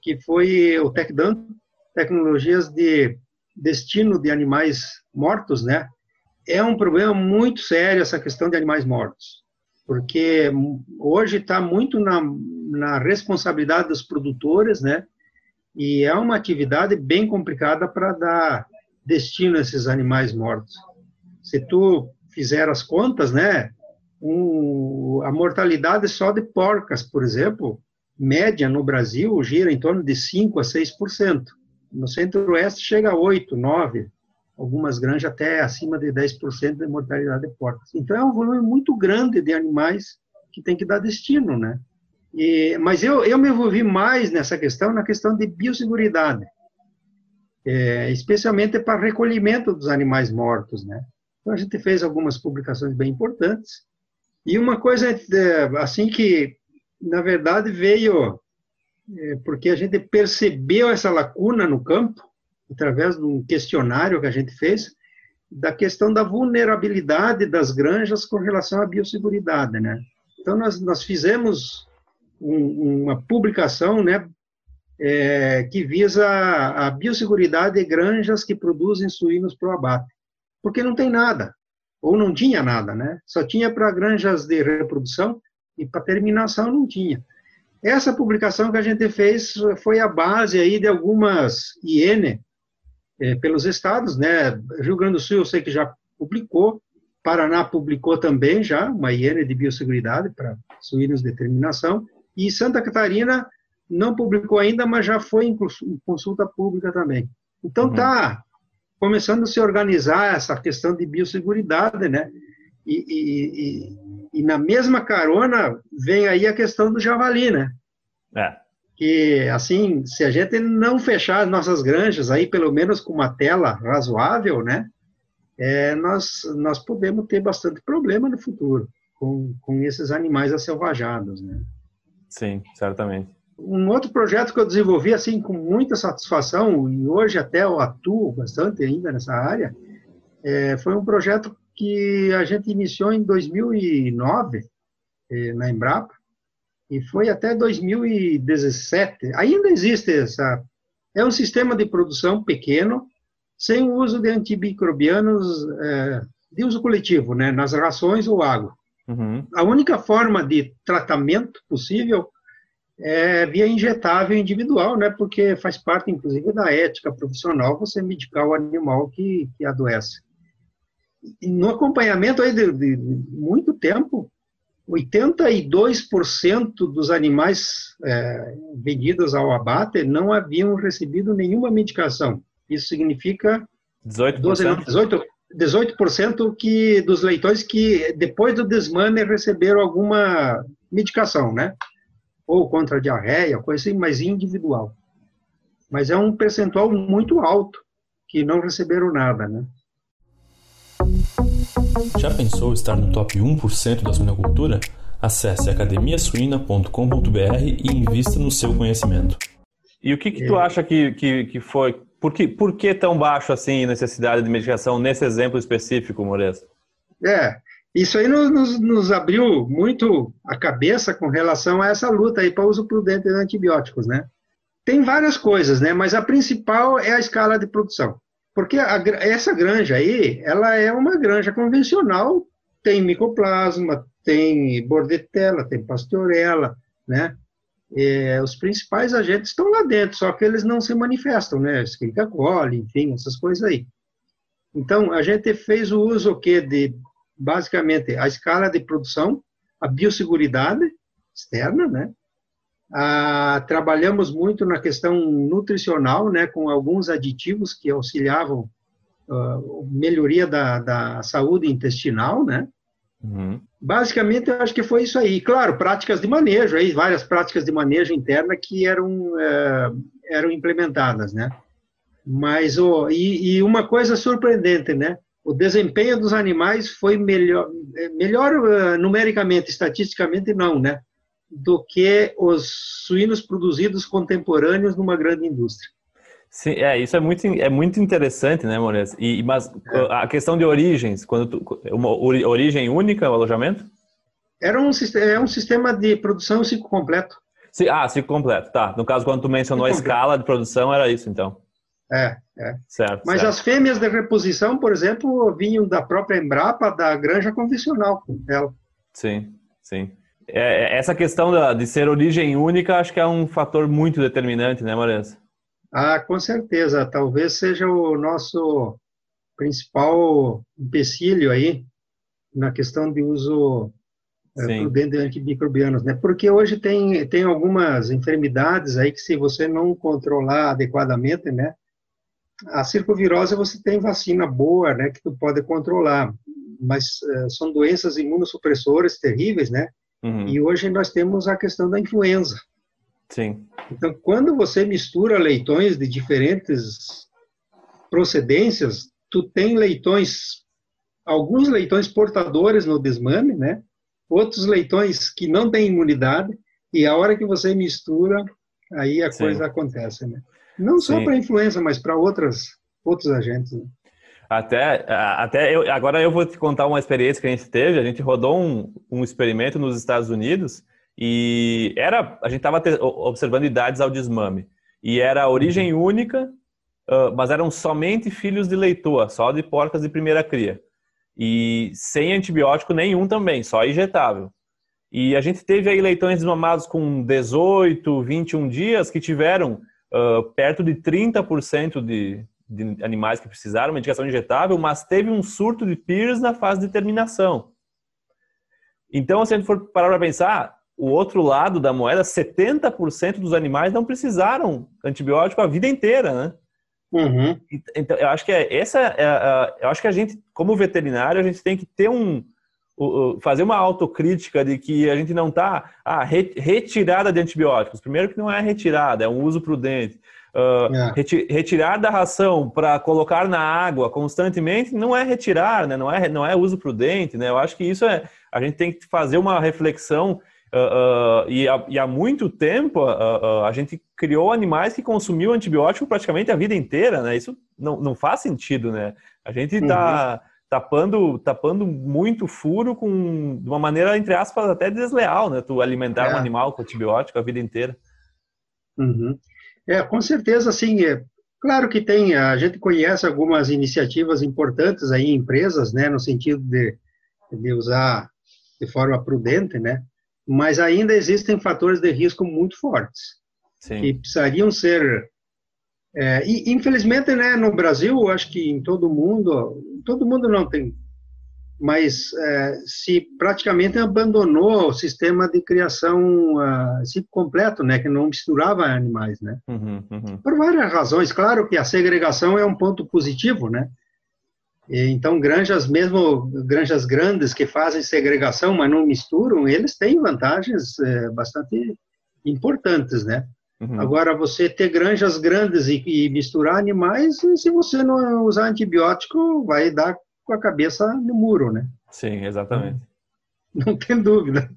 que foi o TecDan, Tecnologias de Destino de Animais Mortos, né? É um problema muito sério essa questão de animais mortos, porque hoje está muito na, na responsabilidade dos produtores, né? E é uma atividade bem complicada para dar destino a esses animais mortos. Se tu fizer as contas, né, a mortalidade só de porcas, por exemplo, média no Brasil gira em torno de 5 a 6%. No centro-oeste chega a 8, 9, algumas granjas até acima de 10% de mortalidade de porcas. Então é um volume muito grande de animais que tem que dar destino, né? E, mas eu, eu me envolvi mais nessa questão, na questão de biosseguridade, é, especialmente para recolhimento dos animais mortos, né? Então a gente fez algumas publicações bem importantes. E uma coisa é, assim que, na verdade, veio é, porque a gente percebeu essa lacuna no campo através de um questionário que a gente fez, da questão da vulnerabilidade das granjas com relação à biosseguridade, né? Então, nós, nós fizemos um, uma publicação, né, é, que visa a biosseguridade de granjas que produzem suínos para o abate, porque não tem nada, ou não tinha nada, né? Só tinha para granjas de reprodução e para terminação não tinha. Essa publicação que a gente fez foi a base aí de algumas IN é, pelos estados, né? Rio Grande do Sul eu sei que já publicou, Paraná publicou também já uma IN de biosseguridade para suínos de terminação, e Santa Catarina não publicou ainda, mas já foi em consulta pública também. Então uhum. tá começando a se organizar essa questão de biosseguridade, né? E, e, e, e, na mesma carona vem aí a questão do javali, né? É que, assim, se a gente não fechar as nossas granjas aí, pelo menos com uma tela razoável, né, é, nós, nós podemos ter bastante problema no futuro com, com esses animais acelvajados, né. Sim, certamente. Um outro projeto que eu desenvolvi, assim, com muita satisfação, e hoje até eu atuo bastante ainda nessa área, é, foi um projeto que a gente iniciou em 2009, é, na Embrapa, e foi até 2017. Ainda existe essa. É um sistema de produção pequeno, sem o uso de antimicrobianos é, de uso coletivo, né, nas rações ou água. Uhum. A única forma de tratamento possível é via injetável individual, né, porque faz parte, inclusive, da ética profissional você medicar o animal que, que adoece. no acompanhamento aí de, de muito tempo, 82% dos animais é, vendidos ao abate não haviam recebido nenhuma medicação. Isso significa 18%, 12, 18, 18% que, dos leitões que, depois do desmame, receberam alguma medicação, né? Ou contra diarreia, coisa assim, mas individual. Mas é um percentual muito alto que não receberam nada, né? Já pensou estar no top 1% da suinocultura? Acesse academiasuina.com.br e invista no seu conhecimento. E o que, que tu é. acha que, que, que foi? Por que, por que tão baixo assim necessidade de medicação nesse exemplo específico, Moreira? É, isso aí nos, nos, abriu muito a cabeça com relação a essa luta aí para uso prudente de antibióticos, né? Tem várias coisas, né? Mas a principal é a escala de produção. Porque a, essa granja aí, ela é uma granja convencional, tem micoplasma, tem bordetela, tem pastorela, né? É, os principais agentes estão lá dentro, só que eles não se manifestam, né? Escrita coli, enfim, essas coisas aí. Então, a gente fez o uso o quê? de, basicamente, a escala de produção, a biosseguridade externa, né? Ah, trabalhamos muito na questão nutricional, né, com alguns aditivos que auxiliavam a uh, melhoria da, da saúde intestinal, né? Uhum. Basicamente, eu acho que foi isso aí. Claro, práticas de manejo, aí várias práticas de manejo interna que eram é, eram implementadas, né? Mas o e, e, uma coisa surpreendente, né? O desempenho dos animais foi melhor, é, melhor uh, numericamente, estatisticamente não, né? do que os suínos produzidos contemporâneos numa grande indústria. Sim, é, isso é muito, é muito interessante, né, Moreira? E, mas é. a questão de origens, quando tu, uma origem única, o alojamento? Era um, é um sistema de produção ciclo completo. Sim, ah, ciclo completo, tá. No caso, quando tu mencionou ciclo a completo. escala de produção, era isso, então. É, é. Certo, Mas certo. as fêmeas de reposição, por exemplo, vinham da própria Embrapa, da granja convencional dela. Sim, sim. É, é, essa questão da, de ser origem única, acho que é um fator muito determinante, né, Morença? Ah, com certeza. Talvez seja o nosso principal empecilho aí na questão de uso é, prudente antimicrobianos, né? Porque hoje tem, tem algumas enfermidades aí que se você não controlar adequadamente, né? A circovirose você tem vacina boa, né? Que tu pode controlar, mas uh, são doenças imunossupressoras terríveis, né? Uhum. E hoje nós temos a questão da influenza. Sim. Então, quando você mistura leitões de diferentes procedências, tu tem leitões, alguns leitões portadores no desmame, né? Outros leitões que não têm imunidade, e a hora que você mistura, aí a Sim. coisa acontece, né? Não só para influenza, mas para outras outros agentes. Né? Até, até eu, agora eu vou te contar uma experiência que a gente teve. A gente rodou um, um experimento nos Estados Unidos e era a gente estava observando idades ao desmame e era origem uhum. única, uh, mas eram somente filhos de leitoa, só de porcas de primeira cria e sem antibiótico nenhum também, só injetável. E a gente teve aí leitões desmamados com 18, 21 dias que tiveram uh, perto de 30% de, de animais que precisaram medicação injetável, mas teve um surto de PIRS na fase de terminação. Então, se a gente for parar para pensar, o outro lado da moeda, 70% dos animais não precisaram antibiótico a vida inteira, né? Uhum. Então, eu acho que é essa, é, é, eu acho que a gente, como veterinário, a gente tem que ter um, fazer uma autocrítica de que a gente não está ah, retirada de antibióticos. Primeiro que não é retirada, é um uso prudente. Uh, é. retirar da ração para colocar na água constantemente não é retirar, né? não, é, não é uso prudente. Né? Eu acho que isso é. A gente tem que fazer uma reflexão. Uh, uh, e, há, e, há, muito tempo a gente criou animais que consumiam antibiótico praticamente a vida inteira, né? Isso não, não faz sentido, né? A gente está uhum. tapando, tapando muito furo com de uma maneira, entre aspas, até desleal, né? Tu alimentar é. um animal com antibiótico a vida inteira. Uhum. É, com certeza, sim. É, claro que tem, a gente conhece algumas iniciativas importantes aí em empresas, né, no sentido de, de usar de forma prudente, né, mas ainda existem fatores de risco muito fortes, sim. que precisariam ser é, e, infelizmente, né, no Brasil, acho que em todo mundo, todo mundo não tem mas é, se praticamente abandonou o sistema de criação uh, completo, né, que não misturava animais, né, uhum, uhum. por várias razões. Claro que a segregação é um ponto positivo, né. Então granjas, mesmo granjas grandes que fazem segregação, mas não misturam, eles têm vantagens é, bastante importantes, né. Uhum. Agora, você ter granjas grandes e, e misturar animais, se você não usar antibiótico, vai dar com a cabeça no muro, né? Sim, exatamente. Não tem dúvida.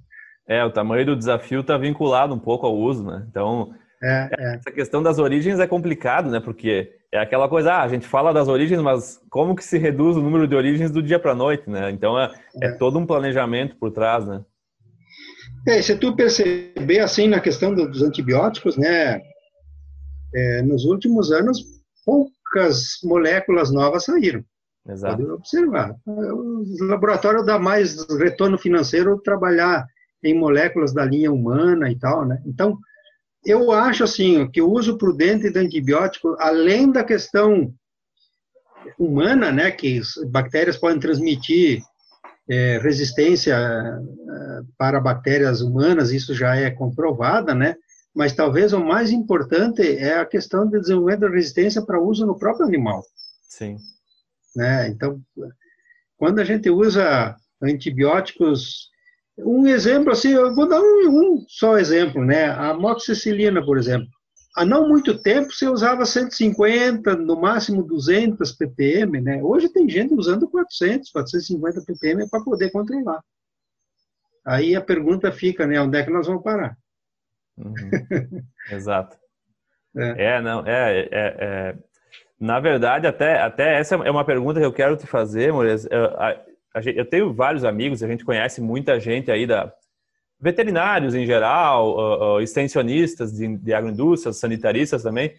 É, o tamanho do desafio está vinculado um pouco ao uso, né? Então, é, é. essa questão das origens é complicado, né? Porque é aquela coisa, ah, a gente fala das origens, mas como que se reduz o número de origens do dia para a noite, né? Então, é, é, todo um planejamento por trás, né? É, se tu perceber, assim, na questão dos antibióticos, né? É, nos últimos anos, poucas moléculas novas saíram. Exato. Pode observar. O laboratório dá mais retorno financeiro trabalhar em moléculas da linha humana e tal, né? Então, eu acho assim que o uso prudente de antibiótico, além da questão humana, né, que bactérias podem transmitir é, resistência é, para bactérias humanas, isso já é comprovada, né? Mas talvez o mais importante é a questão de desenvolvimento da resistência para uso no próprio animal. Sim. Né? Então, quando a gente usa antibióticos, um exemplo assim, eu vou dar um, um só exemplo, né? A amoxicilina, por exemplo. Há não muito tempo você usava 150, no máximo 200 ppm, né? Hoje tem gente usando 400, 450 ppm para poder controlar. Aí a pergunta fica, né? Onde é que nós vamos parar? Uhum. Exato. (laughs) É. é. não, é, é, é, na verdade, até, até essa é uma pergunta que eu quero te fazer, Moreira. Eu, eu, tenho vários amigos, a gente conhece muita gente aí da veterinários em geral, uh, uh, extensionistas de, de agroindústrias, sanitaristas também,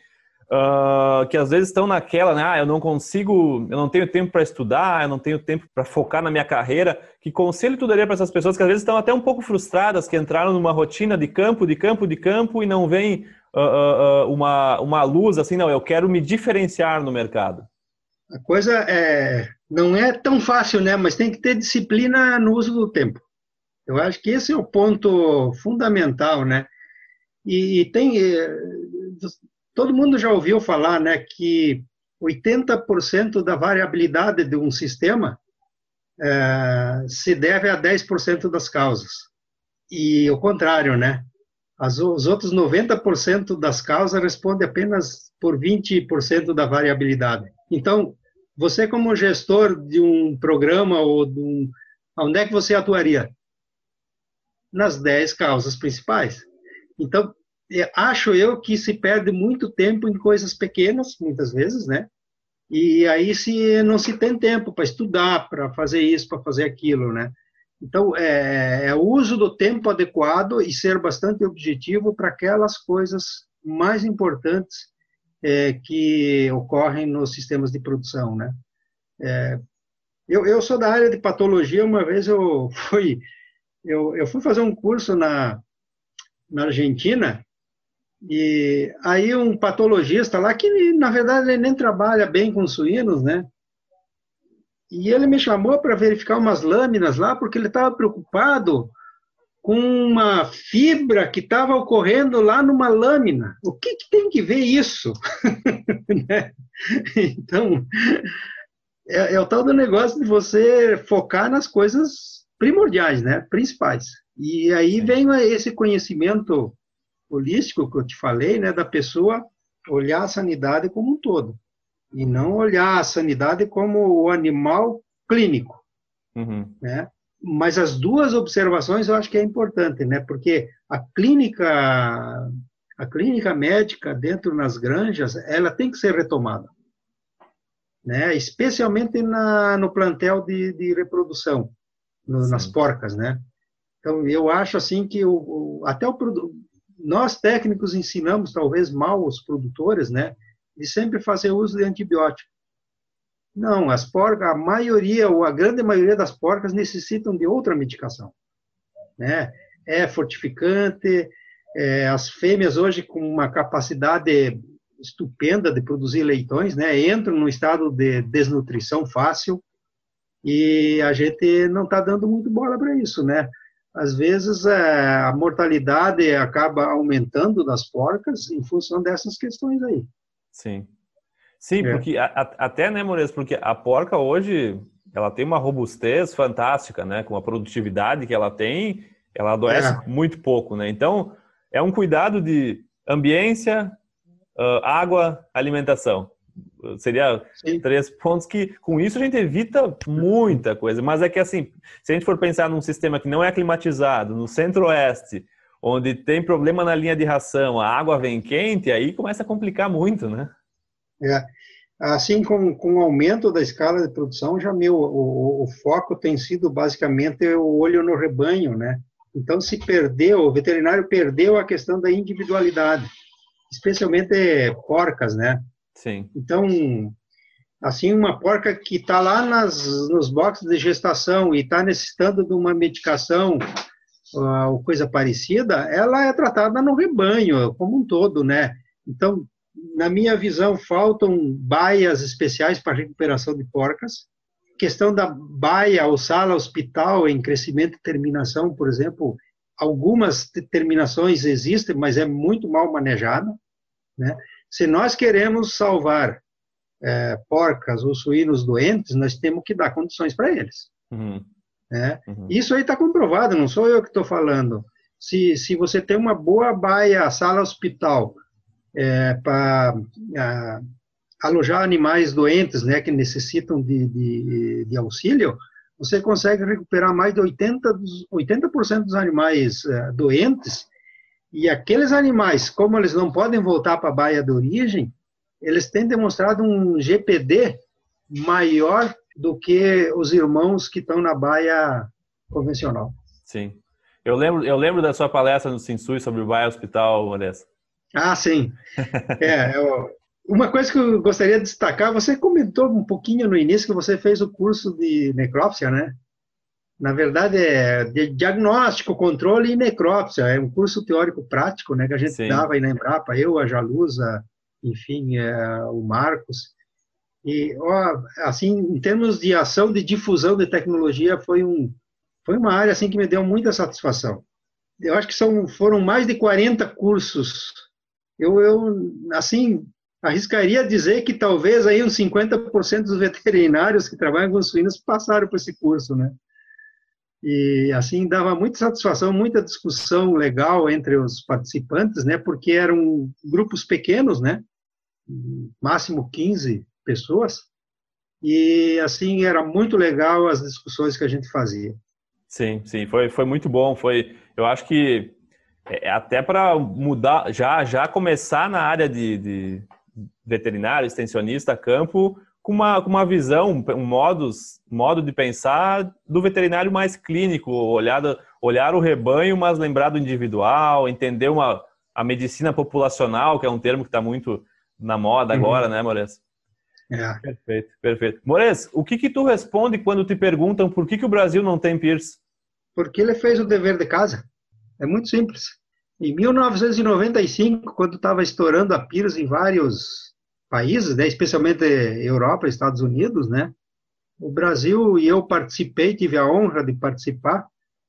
uh, que às vezes estão naquela, né? Ah, eu não consigo, eu não tenho tempo para estudar, eu não tenho tempo para focar na minha carreira. Que conselho tu daria para essas pessoas que às vezes estão até um pouco frustradas, que entraram numa rotina de campo, de campo, de campo e não vem uh, uh, uma, uma luz assim, não, eu quero me diferenciar no mercado? A coisa é, não é tão fácil, né? Mas tem que ter disciplina no uso do tempo. Eu acho que esse é o ponto fundamental, né? E, e tem eh, todo mundo já ouviu falar, né, que 80% da variabilidade de um sistema é, se deve a 10% das causas. E o contrário, né? As, os outros 90% das causas respondem apenas por 20% da variabilidade. Então, você como gestor de um programa ou de um, onde é que você atuaria? Nas 10 causas principais. Então, acho eu que se perde muito tempo em coisas pequenas, muitas vezes, né? E aí se não se tem tempo para estudar, para fazer isso, para fazer aquilo, né? Então, é, é o uso do tempo adequado e ser bastante objetivo para aquelas coisas mais importantes é, que ocorrem nos sistemas de produção, né? É, eu, eu sou da área de patologia, uma vez eu (laughs) fui, eu, eu fui fazer um curso na, na Argentina, e aí um patologista lá, que na verdade ele nem trabalha bem com suínos, né? E ele me chamou para verificar umas lâminas lá, porque ele estava preocupado com uma fibra que estava ocorrendo lá numa lâmina. O que, que tem que ver isso? (laughs) né? Então, é, é, o tal do negócio de você focar nas coisas primordiais, né? principais. E aí vem esse conhecimento holístico que eu te falei, né? da pessoa olhar a sanidade como um todo e não olhar a sanidade como o animal clínico, uhum. né? Mas as duas observações eu acho que é importante, né? Porque a clínica, a clínica médica dentro nas granjas, ela tem que ser retomada, né? Especialmente na, no plantel de, de reprodução, no, nas porcas, né? Então eu acho assim que o, o até o nós técnicos ensinamos talvez mal os produtores, né? de sempre fazer uso de antibiótico. Não, as porcas, a maioria, ou a grande maioria das porcas necessitam de outra medicação. Né? É fortificante, é, as fêmeas hoje com uma capacidade estupenda de produzir leitões, né, entram no estado de desnutrição fácil e a gente não está dando muito bola para isso, né? Às vezes é, a mortalidade acaba aumentando das porcas em função dessas questões aí. Sim. Sim, é. porque a, a, até, né, Moreira, porque a porca hoje, ela tem uma robustez fantástica, né, com a produtividade que ela tem, ela adoece é. muito pouco, né? Então, é um cuidado de ambiência, uh, água, alimentação. Seria Sim. três pontos que, com isso, a gente evita muita coisa. Mas é que, assim, se a gente for pensar num sistema que não é climatizado, no centro-oeste, onde tem problema na linha de ração, a água vem quente, aí começa a complicar muito, né? É. Assim, com, com o aumento da escala de produção, já meu, o, o foco tem sido basicamente o olho no rebanho, né? Então, se perdeu, o veterinário perdeu a questão da individualidade, especialmente porcas, né? Sim. Então, assim, uma porca que está lá nas, nos boxes de gestação e está necessitando de uma medicação ou coisa parecida, ela é tratada no rebanho como um todo, né? Então, na minha visão, faltam baias especiais para recuperação de porcas. Questão da baia ou sala hospital em crescimento e terminação, por exemplo, algumas terminações existem, mas é muito mal manejada. Né? Se nós queremos salvar é, porcas ou suínos doentes, nós temos que dar condições para eles. Uhum. Né? Uhum. Isso aí está comprovado, não sou eu que estou falando. Se, se você tem uma boa baia, sala hospital, é, para alojar animais doentes, né, que necessitam de, de, de, auxílio, você consegue recuperar mais de 80%, dos, 80 dos animais é, doentes, e aqueles animais, como eles não podem voltar para a baia de origem, eles têm demonstrado um GPD maior do que os irmãos que estão na baia convencional. Sim. Eu lembro, eu lembro da sua palestra no Sinsui sobre o baia hospital, Vanessa. Ah, sim. É, eu, uma coisa que eu gostaria de destacar, você comentou um pouquinho no início que você fez o curso de necrópsia, né? Na verdade, é diagnóstico, controle e necrópsia. É um curso teórico prático, né? Que a gente sim. dava aí na Embrapa, eu, a Jalusa, enfim, é, o Marcos. E, ó, assim, em termos de ação de difusão de tecnologia, foi um, foi uma área assim que me deu muita satisfação. Eu acho que são, foram mais de 40 cursos. Eu, eu assim, arriscaria dizer que talvez aí uns 50% dos veterinários que trabalham com suínos passaram por esse curso, né? E assim dava muita satisfação, muita discussão legal entre os participantes, né? Porque eram grupos pequenos, né? Máximo 15 pessoas. E assim era muito legal as discussões que a gente fazia. Sim, sim, foi, foi muito bom. Foi, eu acho que é, até para mudar, já já começar na área de, de veterinário, extensionista, campo, com uma, com uma visão, um modus, modo de pensar do veterinário mais clínico, olhar, olhar o rebanho, mas lembrar do individual, entender uma, a medicina populacional, que é um termo que está muito na moda uhum. agora, né, Mores? É. Perfeito, perfeito. Mores, o que que tu responde quando te perguntam por que, que o Brasil não tem PIRS? Porque ele fez o dever de casa. É muito simples. Em 1995, quando estava estourando a PIRS em vários países, né, especialmente Europa, Estados Unidos, né, o Brasil e eu participei, tive a honra de participar,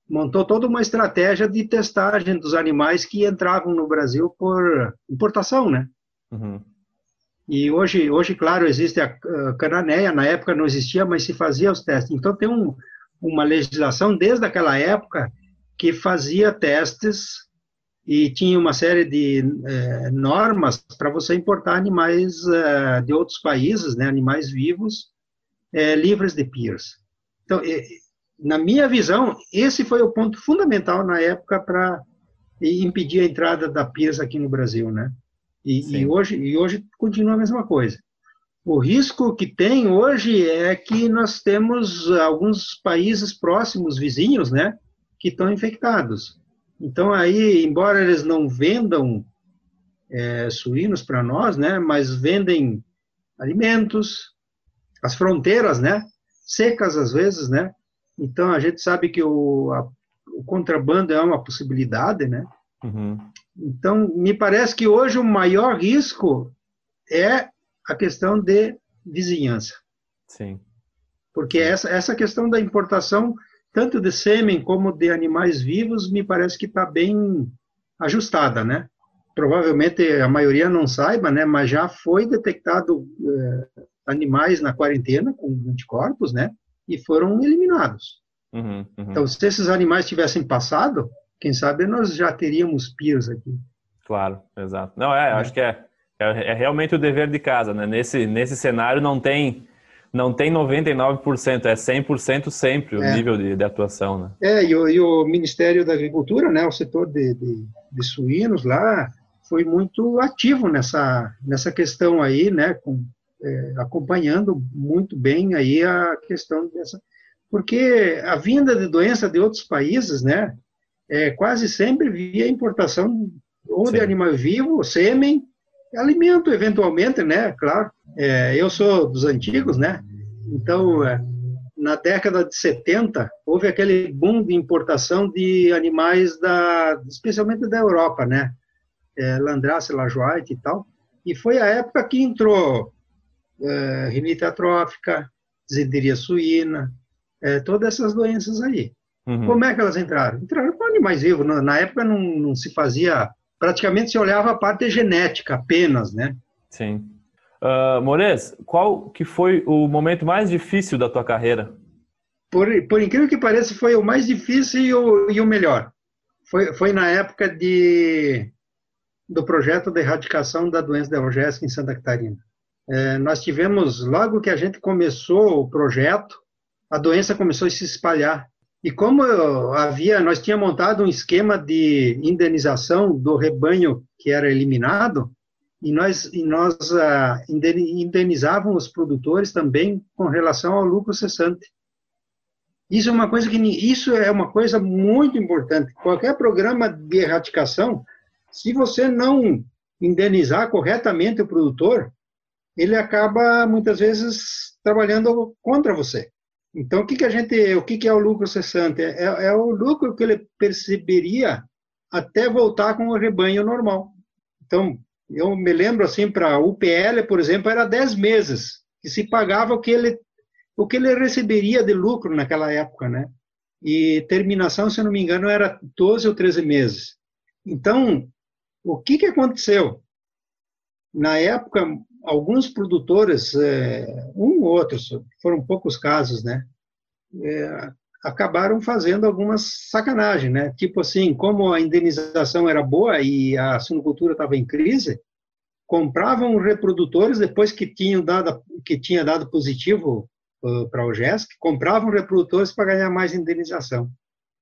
montou toda uma estratégia de testagem dos animais que entravam no Brasil por importação, né? Uhum. E hoje, hoje, claro, existe a cananeia, na época não existia, mas se fazia os testes. Então tem um, uma legislação desde aquela época que fazia testes e tinha uma série de é, normas para você importar animais é, de outros países, né, animais vivos, é, livres de PIRS. Então, na minha visão, esse foi o ponto fundamental na época para impedir a entrada da PIRS aqui no Brasil, né? E, e, hoje, e hoje continua a mesma coisa. O risco que tem hoje é que nós temos alguns países próximos, vizinhos, né, que estão infectados. Então, aí, embora eles não vendam é, suínos para nós, né, mas vendem alimentos, as fronteiras, né, secas às vezes, né. Então, a gente sabe que o, a, o contrabando é uma possibilidade, né. Uhum. Então, me parece que hoje o maior risco é a questão de vizinhança. Sim. Porque essa, essa questão da importação tanto de sêmen como de animais vivos, me parece que está bem ajustada, né? Provavelmente a maioria não saiba, né? Mas já foi detectado eh, animais na quarentena com anticorpos, né? E foram eliminados. Uhum, uhum. Então, se esses animais tivessem passado, quem sabe nós já teríamos PIRs aqui. Claro, exato. Não, é, é. acho que é, é, é, realmente o dever de casa, né? Nesse, nesse cenário não tem não tem 99%, é 100% sempre o é. nível de, de, atuação, né? É, e o, e o, Ministério da Agricultura, né, o setor de, de, de, suínos lá, foi muito ativo nessa, nessa questão aí, né, com, é, acompanhando muito bem aí a questão dessa... Porque a vinda de doença de outros países, né, é quase sempre via importação ou Sim. de animal vivo, sêmen, alimento, eventualmente, né? Claro. É, eu sou dos antigos, né? Então, é, na década de 70, houve aquele boom de importação de animais, da, especialmente da Europa, né? É, Landrace, Lajoite e tal. E foi a época que entrou é, rinite atrófica, desinteria suína, é, todas essas doenças aí. Uhum. Como é que elas entraram? Entraram com animais vivos. Na, na época não, não se fazia praticamente se olhava a parte genética apenas, né? Sim. Uh, Mores, qual que foi o momento mais difícil da tua carreira? Por, por incrível que pareça, foi o mais difícil e o, e o melhor. Foi, foi na época de, do projeto de erradicação da doença da algésica em Santa Catarina. É, nós tivemos, logo que a gente começou o projeto, a doença começou a se espalhar e como havia, nós tínhamos montado um esquema de indenização do rebanho que era eliminado, e nós, e nós uh, indenizávamos os produtores também com relação ao lucro cessante. Isso é uma coisa que isso é uma coisa muito importante. Qualquer programa de erradicação, se você não indenizar corretamente o produtor, ele acaba muitas vezes trabalhando contra você. Então, o que, que a gente, o que, que é o lucro cessante? É, é, o lucro que ele perceberia até voltar com o rebanho normal. Então, eu me lembro assim, para o UPL, por exemplo, era 10 meses que se pagava o que ele o que ele receberia de lucro naquela época, né? e terminação, se não me engano, era 12 ou 13 meses. Então, o que, que aconteceu? Na época, alguns produtores, é, um ou outro, foram poucos casos, né? Acabaram fazendo algumas sacanagens, né? Tipo assim, como a indenização era boa e a suinocultura estava em crise, compravam reprodutores depois que tinham dado que tinha dado positivo uh, para o GESC, compravam reprodutores para ganhar mais indenização.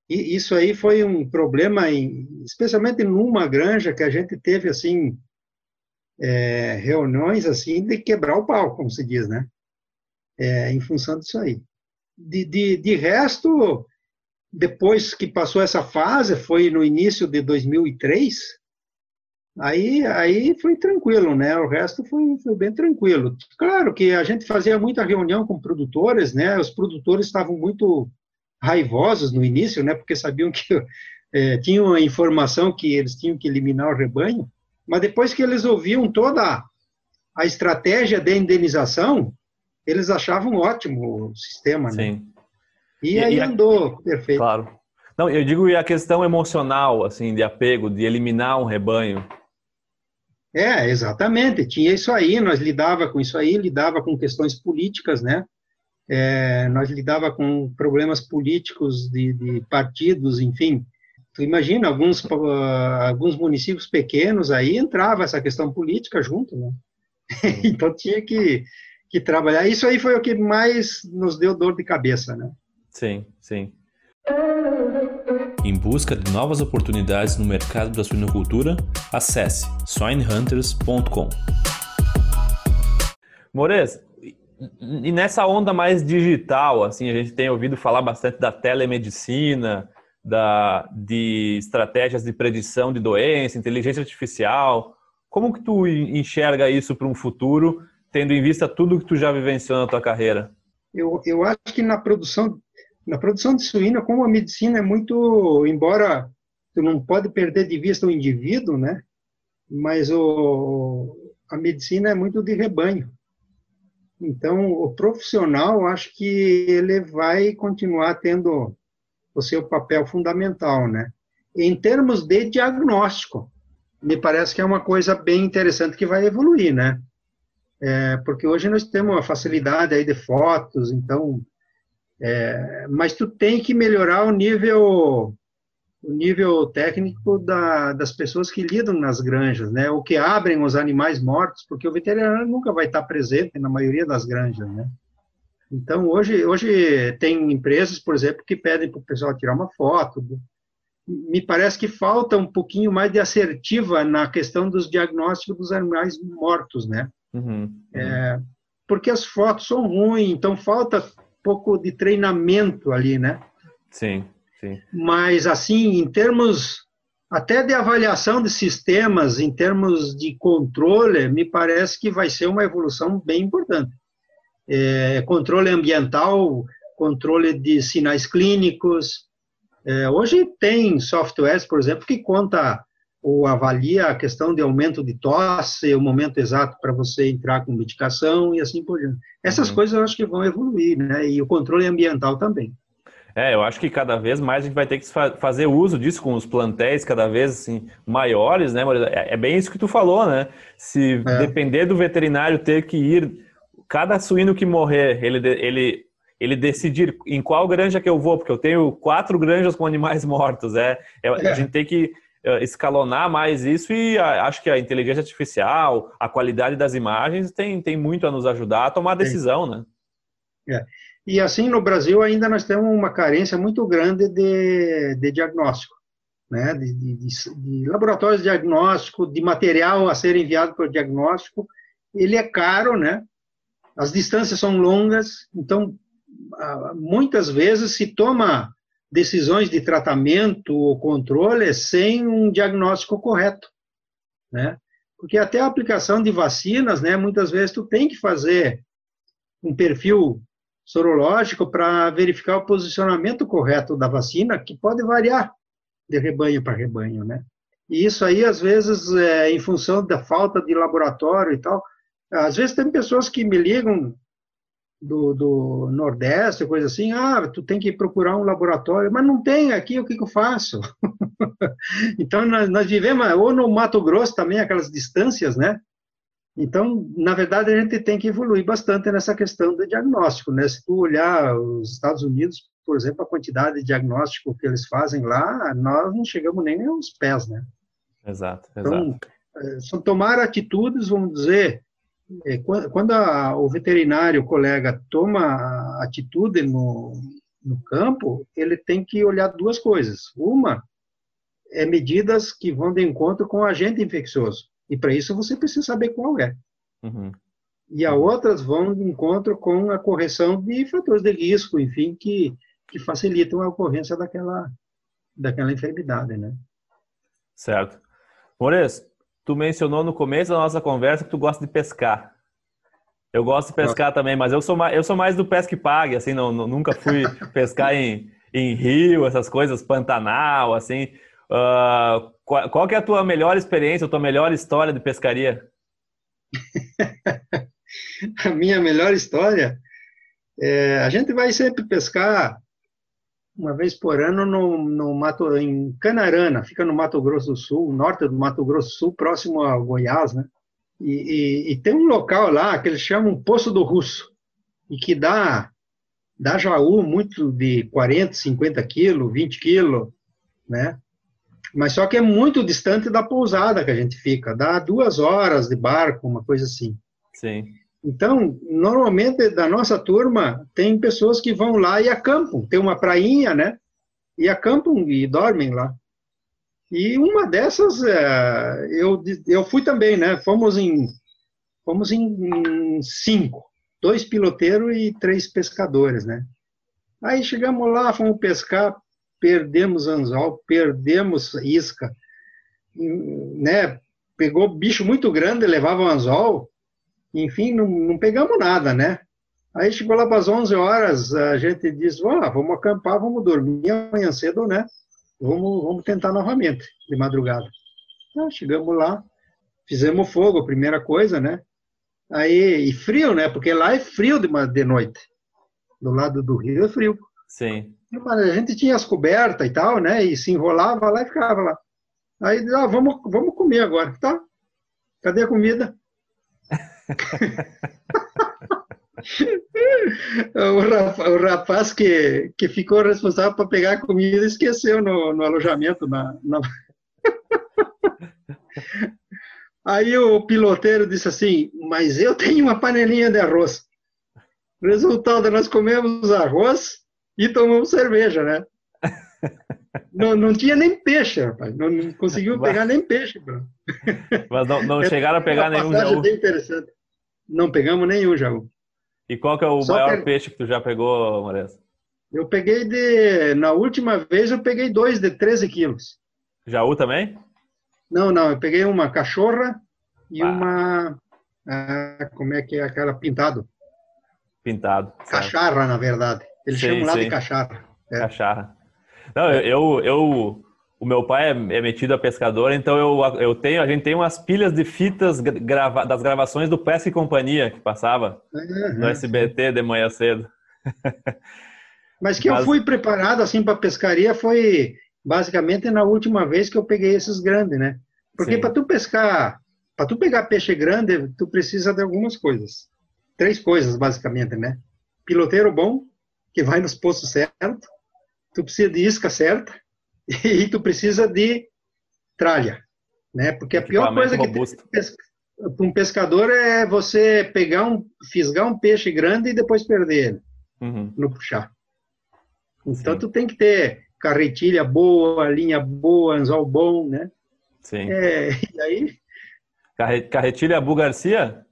E isso aí foi um problema, em, especialmente numa granja que a gente teve assim é, reuniões assim de quebrar o pau, como se diz, né? É, em função disso aí. De, de, de resto, depois que passou essa fase, foi no início de 2003, aí, aí foi tranquilo, né? O resto foi, foi bem tranquilo. Claro que a gente fazia muita reunião com produtores, né? Os produtores estavam muito raivosos no início, né? Porque sabiam que é, (laughs) tinham a informação que eles tinham que eliminar o rebanho, mas depois que eles ouviam toda a estratégia de indenização, eles achavam ótimo o sistema, né? Sim. E, e aí e a... andou perfeito. Claro. Não, eu digo e a questão emocional, assim, de apego, de eliminar um rebanho. É, exatamente. Tinha isso aí, nós lidava com isso aí, lidava com questões políticas, né? É, nós lidava com problemas políticos de, de partidos, enfim. Tu imagina, alguns, alguns municípios pequenos aí entrava essa questão política junto, né? (laughs) então tinha que que trabalhar. Isso aí foi o que mais nos deu dor de cabeça, né? Sim, sim. Em busca de novas oportunidades no mercado da suinocultura, acesse swinehunters.com. Mores, e nessa onda mais digital, assim, a gente tem ouvido falar bastante da telemedicina, da, de estratégias de predição de doença, inteligência artificial. Como que tu enxerga isso para um futuro tendo em vista tudo que tu já vivenciou na tua carreira? Eu, eu acho que na produção na produção de suína, como a medicina é muito, embora tu não pode perder de vista o indivíduo, né? Mas o, a medicina é muito de rebanho. Então, o profissional, acho que ele vai continuar tendo o seu papel fundamental, né? Em termos de diagnóstico, me parece que é uma coisa bem interessante que vai evoluir, né? É, porque hoje nós temos uma facilidade aí de fotos, então, é, mas tu tem que melhorar o nível o nível técnico da, das pessoas que lidam nas granjas, né, o que abrem os animais mortos, porque o veterinário nunca vai estar presente na maioria das granjas, né. Então, hoje, hoje tem empresas, por exemplo, que pedem para o pessoal tirar uma foto. Me parece que falta um pouquinho mais de assertiva na questão dos diagnósticos dos animais mortos, né? Uhum, uhum. É, porque as fotos são ruins, então falta um pouco de treinamento ali, né? Sim, sim. Mas, assim, em termos até de avaliação de sistemas, em termos de controle, me parece que vai ser uma evolução bem importante. É, controle ambiental, controle de sinais clínicos. É, hoje tem softwares, por exemplo, que conta ou avalia a questão de aumento de tosse, o momento exato para você entrar com medicação e assim por diante. Essas uhum. coisas eu acho que vão evoluir, né? E o controle ambiental também. É, eu acho que cada vez mais a gente vai ter que fazer uso disso com os plantéis cada vez assim, maiores, né, É bem isso que tu falou, né? Se é. depender do veterinário ter que ir, cada suíno que morrer, ele, ele, ele decidir em qual granja que eu vou, porque eu tenho quatro granjas com animais (laughs) mortos, é, é. a gente tem que escalonar mais isso e acho que a inteligência artificial, a qualidade das imagens tem, tem muito a nos ajudar a tomar decisão, né? É. E assim, no Brasil ainda nós temos uma carência muito grande de, de diagnóstico, né? De, de, de, laboratórios de diagnóstico, de material a ser enviado para o diagnóstico. Ele é caro, né? As distâncias são longas, então muitas vezes se toma decisões de tratamento ou controle sem um diagnóstico correto, né? Porque até a aplicação de vacinas, né, muitas vezes tu tem que fazer um perfil sorológico para verificar o posicionamento correto da vacina, que pode variar de rebanho para rebanho, né? E isso aí, às vezes, é, em função da falta de laboratório e tal, às vezes tem pessoas que me ligam do, do Nordeste, coisa assim, ah, tu tem que procurar um laboratório, mas não tem aqui, o que, que eu faço? (laughs) então, nós, nós vivemos, ou no Mato Grosso também, aquelas distâncias, né? Então, na verdade, a gente tem que evoluir bastante nessa questão do diagnóstico, né? Se tu olhar os Estados Unidos, por exemplo, a quantidade de diagnóstico que eles fazem lá, nós não chegamos nem aos pés, né? Exato, Então, exato. eh, são tomar atitudes, vamos dizer, quando a- o veterinário, o colega, toma atitude no, no campo, ele tem que olhar duas coisas. Uma é medidas que vão de encontro com o agente infeccioso. E para isso você precisa saber qual é. Uhum. E a outras vão de encontro com a correção de fatores de risco, enfim, que, que facilitam a ocorrência daquela, daquela enfermidade, né? Certo. Mores, tu mencionou no começo da nossa conversa que tu gosta de pescar. Eu gosto de pescar também, mas eu sou mais, eu sou mais do pesque pague, assim, não, não- nunca fui (laughs) pescar em, em rio, essas coisas, Pantanal, assim. Ah, qual, qual é a tua melhor experiência, a tua melhor história de pescaria? (laughs) a minha melhor história é, a gente vai sempre pescar uma vez por ano no, no mato em Canarana, fica no Mato Grosso do Sul, norte do Mato Grosso do Sul, próximo a Goiás, né? E, e- e tem um local lá que eles chamam Poço do Russo e que dá dá jaú muito de 40, 50 quilos, 20 quilos, né? Mas só que é muito distante da pousada que a gente fica, dá duas horas de barco, uma coisa assim. Sim. Então, normalmente da nossa turma tem pessoas que vão lá e acampam. Tem uma prainha, né? E acampam e dormem lá. E uma dessas, eh, eu, eu fui também, né? Fomos em, fomos em cinco, dois piloteiros e três pescadores, né? Aí chegamos lá, fomos pescar, perdemos anzol, perdemos isca, né? Pegou bicho muito grande, levava o anzol, enfim, não, não pegamos nada, né? Aí chegou lá para as 11 horas, a gente disse, "Ó, vamos acampar, vamos dormir amanhã cedo, né? Vamos, vamos tentar novamente, de madrugada. Ah, chegamos lá, fizemos fogo, a primeira coisa, né? Aí, e frio, né? Porque lá é frio de, de noite. Do lado do rio é frio. Sim. Mas a gente tinha as cobertas e tal, né? E se enrolava lá e ficava lá. Aí, ah, vamos, vamos comer agora. Tá. Cadê a comida? (laughs) o, rapaz, o rapaz que, que ficou responsável para pegar a comida esqueceu no, no alojamento. Na, na... (laughs) Aí o piloteiro disse assim: Mas eu tenho uma panelinha de arroz. Resultado, nós comemos arroz e tomamos cerveja, né? (laughs) Não, não tinha nem peixe, rapaz. Não, não conseguiu pegar nem peixe. Bro. Mas não, não (laughs) chegaram a pegar nenhum jaú. bem interessante. Não pegamos nenhum jaú. E qual que é o Só maior pe- peixe que tu já pegou, Mores? Eu peguei de. Na última vez eu peguei dois de 13 quilos. Jaú também? Não, não, eu peguei uma cachorra e Ah. uma. ah, como é que é aquela pintado? Pintado. certo. Cacharra, na verdade. Eles Sim, chamam lá sim. de cacharra. É. Cacharra. Não, eu, eu, eu- o meu pai é, é metido a pescador, então eu, eu tenho, a gente tem umas pilhas de fitas gra- grava- das gravações do Pesca e Companhia que passava no Aham. SBT de manhã cedo. Mas que Mas- eu fui preparado assim para pescaria foi basicamente na última vez que eu peguei esses grandes, né? Porque para tu pescar, para tu pegar peixe grande, tu precisa de algumas coisas. Três coisas basicamente, né? Piloteiro bom, que vai nos poços certo, tu precisa de isca certa (laughs) e tu precisa de tralha, né? Porque a pior coisa que para um pescador é você pegar um, fisgar um peixe grande e depois perder ele Uhum. no puxar. Então Sim. tu tem que ter carretilha boa, linha boa, anzol bom, né? Sim. É, (laughs) e aí Carre- Carretilha Bu Garcia?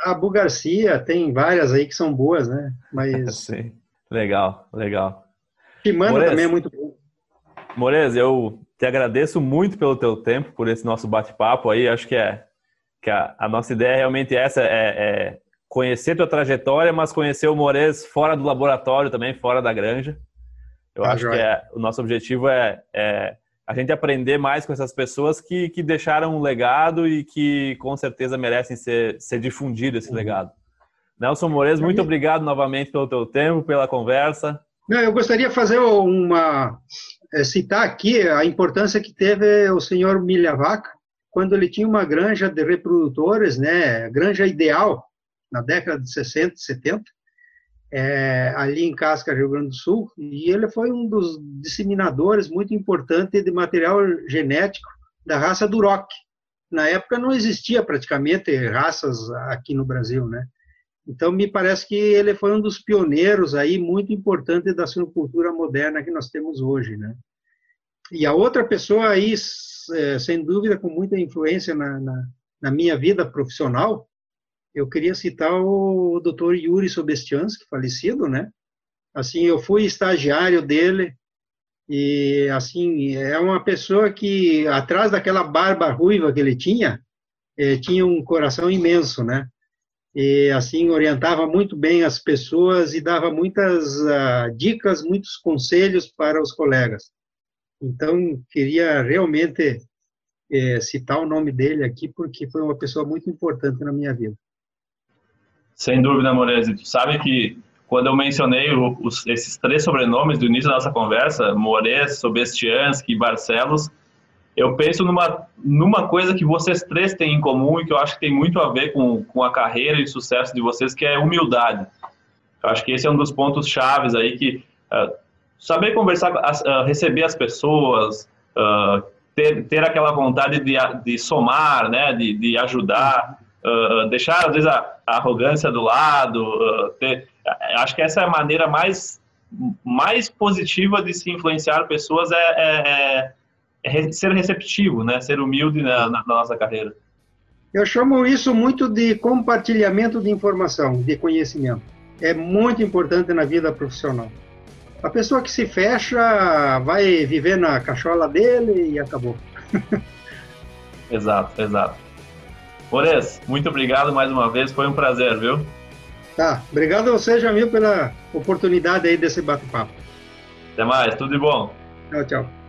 a Bu Garcia tem várias aí que são boas, né? (laughs) Mas Sim. Legal, legal. Shimano Moraes. também é muito bom. Mores, eu te agradeço muito pelo teu tempo, por esse nosso bate-papo aí. Acho que é que a, a nossa ideia é realmente essa, é, é conhecer tua trajetória, mas conhecer o Mores fora do laboratório também, fora da granja. Eu Tá acho joia. que é, o nosso objetivo é, é a gente aprender mais com essas pessoas que, que deixaram um legado e que com certeza merecem ser, ser difundido esse Uhum. legado. Nelson Moreira, muito obrigado novamente pelo teu tempo, pela conversa. Não, eu gostaria de fazer uma é, citar aqui a importância que teve o senhor Milhavaca quando ele tinha uma granja de reprodutores, né, granja ideal na década de 60, 70, é, ali em Casca, Rio Grande do Sul, e ele foi um dos disseminadores muito importante de material genético da raça Duroc. Na época não existia praticamente raças aqui no Brasil, né? Então me parece que ele foi um dos pioneiros aí muito importante da suinocultura moderna que nós temos hoje, né? E a outra pessoa aí, é, sem dúvida, com muita influência na, na, na minha vida profissional, eu queria citar o Dr. Yuri Sobestiansky, falecido, né? Assim, eu fui estagiário dele e assim é uma pessoa que atrás daquela barba ruiva que ele tinha, eh, tinha um coração imenso, né? E assim orientava muito bem as pessoas e dava muitas uh, dicas, muitos conselhos para os colegas. Então queria realmente eh, citar o nome dele aqui porque foi uma pessoa muito importante na minha vida. Sem dúvida, Morese. Tu sabe que quando eu mencionei os, esses três sobrenomes do início da nossa conversa, Mores, Sobestiansky e Barcelos, eu penso numa, numa coisa que vocês três têm em comum e que eu acho que tem muito a ver com, com a carreira e sucesso de vocês, que é humildade. Eu acho que esse é um dos pontos chaves aí que uh, saber conversar, uh, receber as pessoas, uh, ter, ter aquela vontade de, de somar, né, de, de ajudar, deixar, às vezes, a, a, arrogância do lado. Ter, acho que essa é a maneira mais, mais positiva de se influenciar pessoas é, é, é ser receptivo, né? ser humilde na, na, nossa carreira. Eu chamo isso muito de compartilhamento de informação, de conhecimento. É muito importante na vida profissional. A pessoa que se fecha vai viver na cachola dele e acabou. (laughs) exato, exato. Mores, muito obrigado mais uma vez, foi um prazer, viu? Tá, obrigado a você, Jamil, pela oportunidade aí desse bate-papo. Até mais, tudo de bom. Tchau, tchau.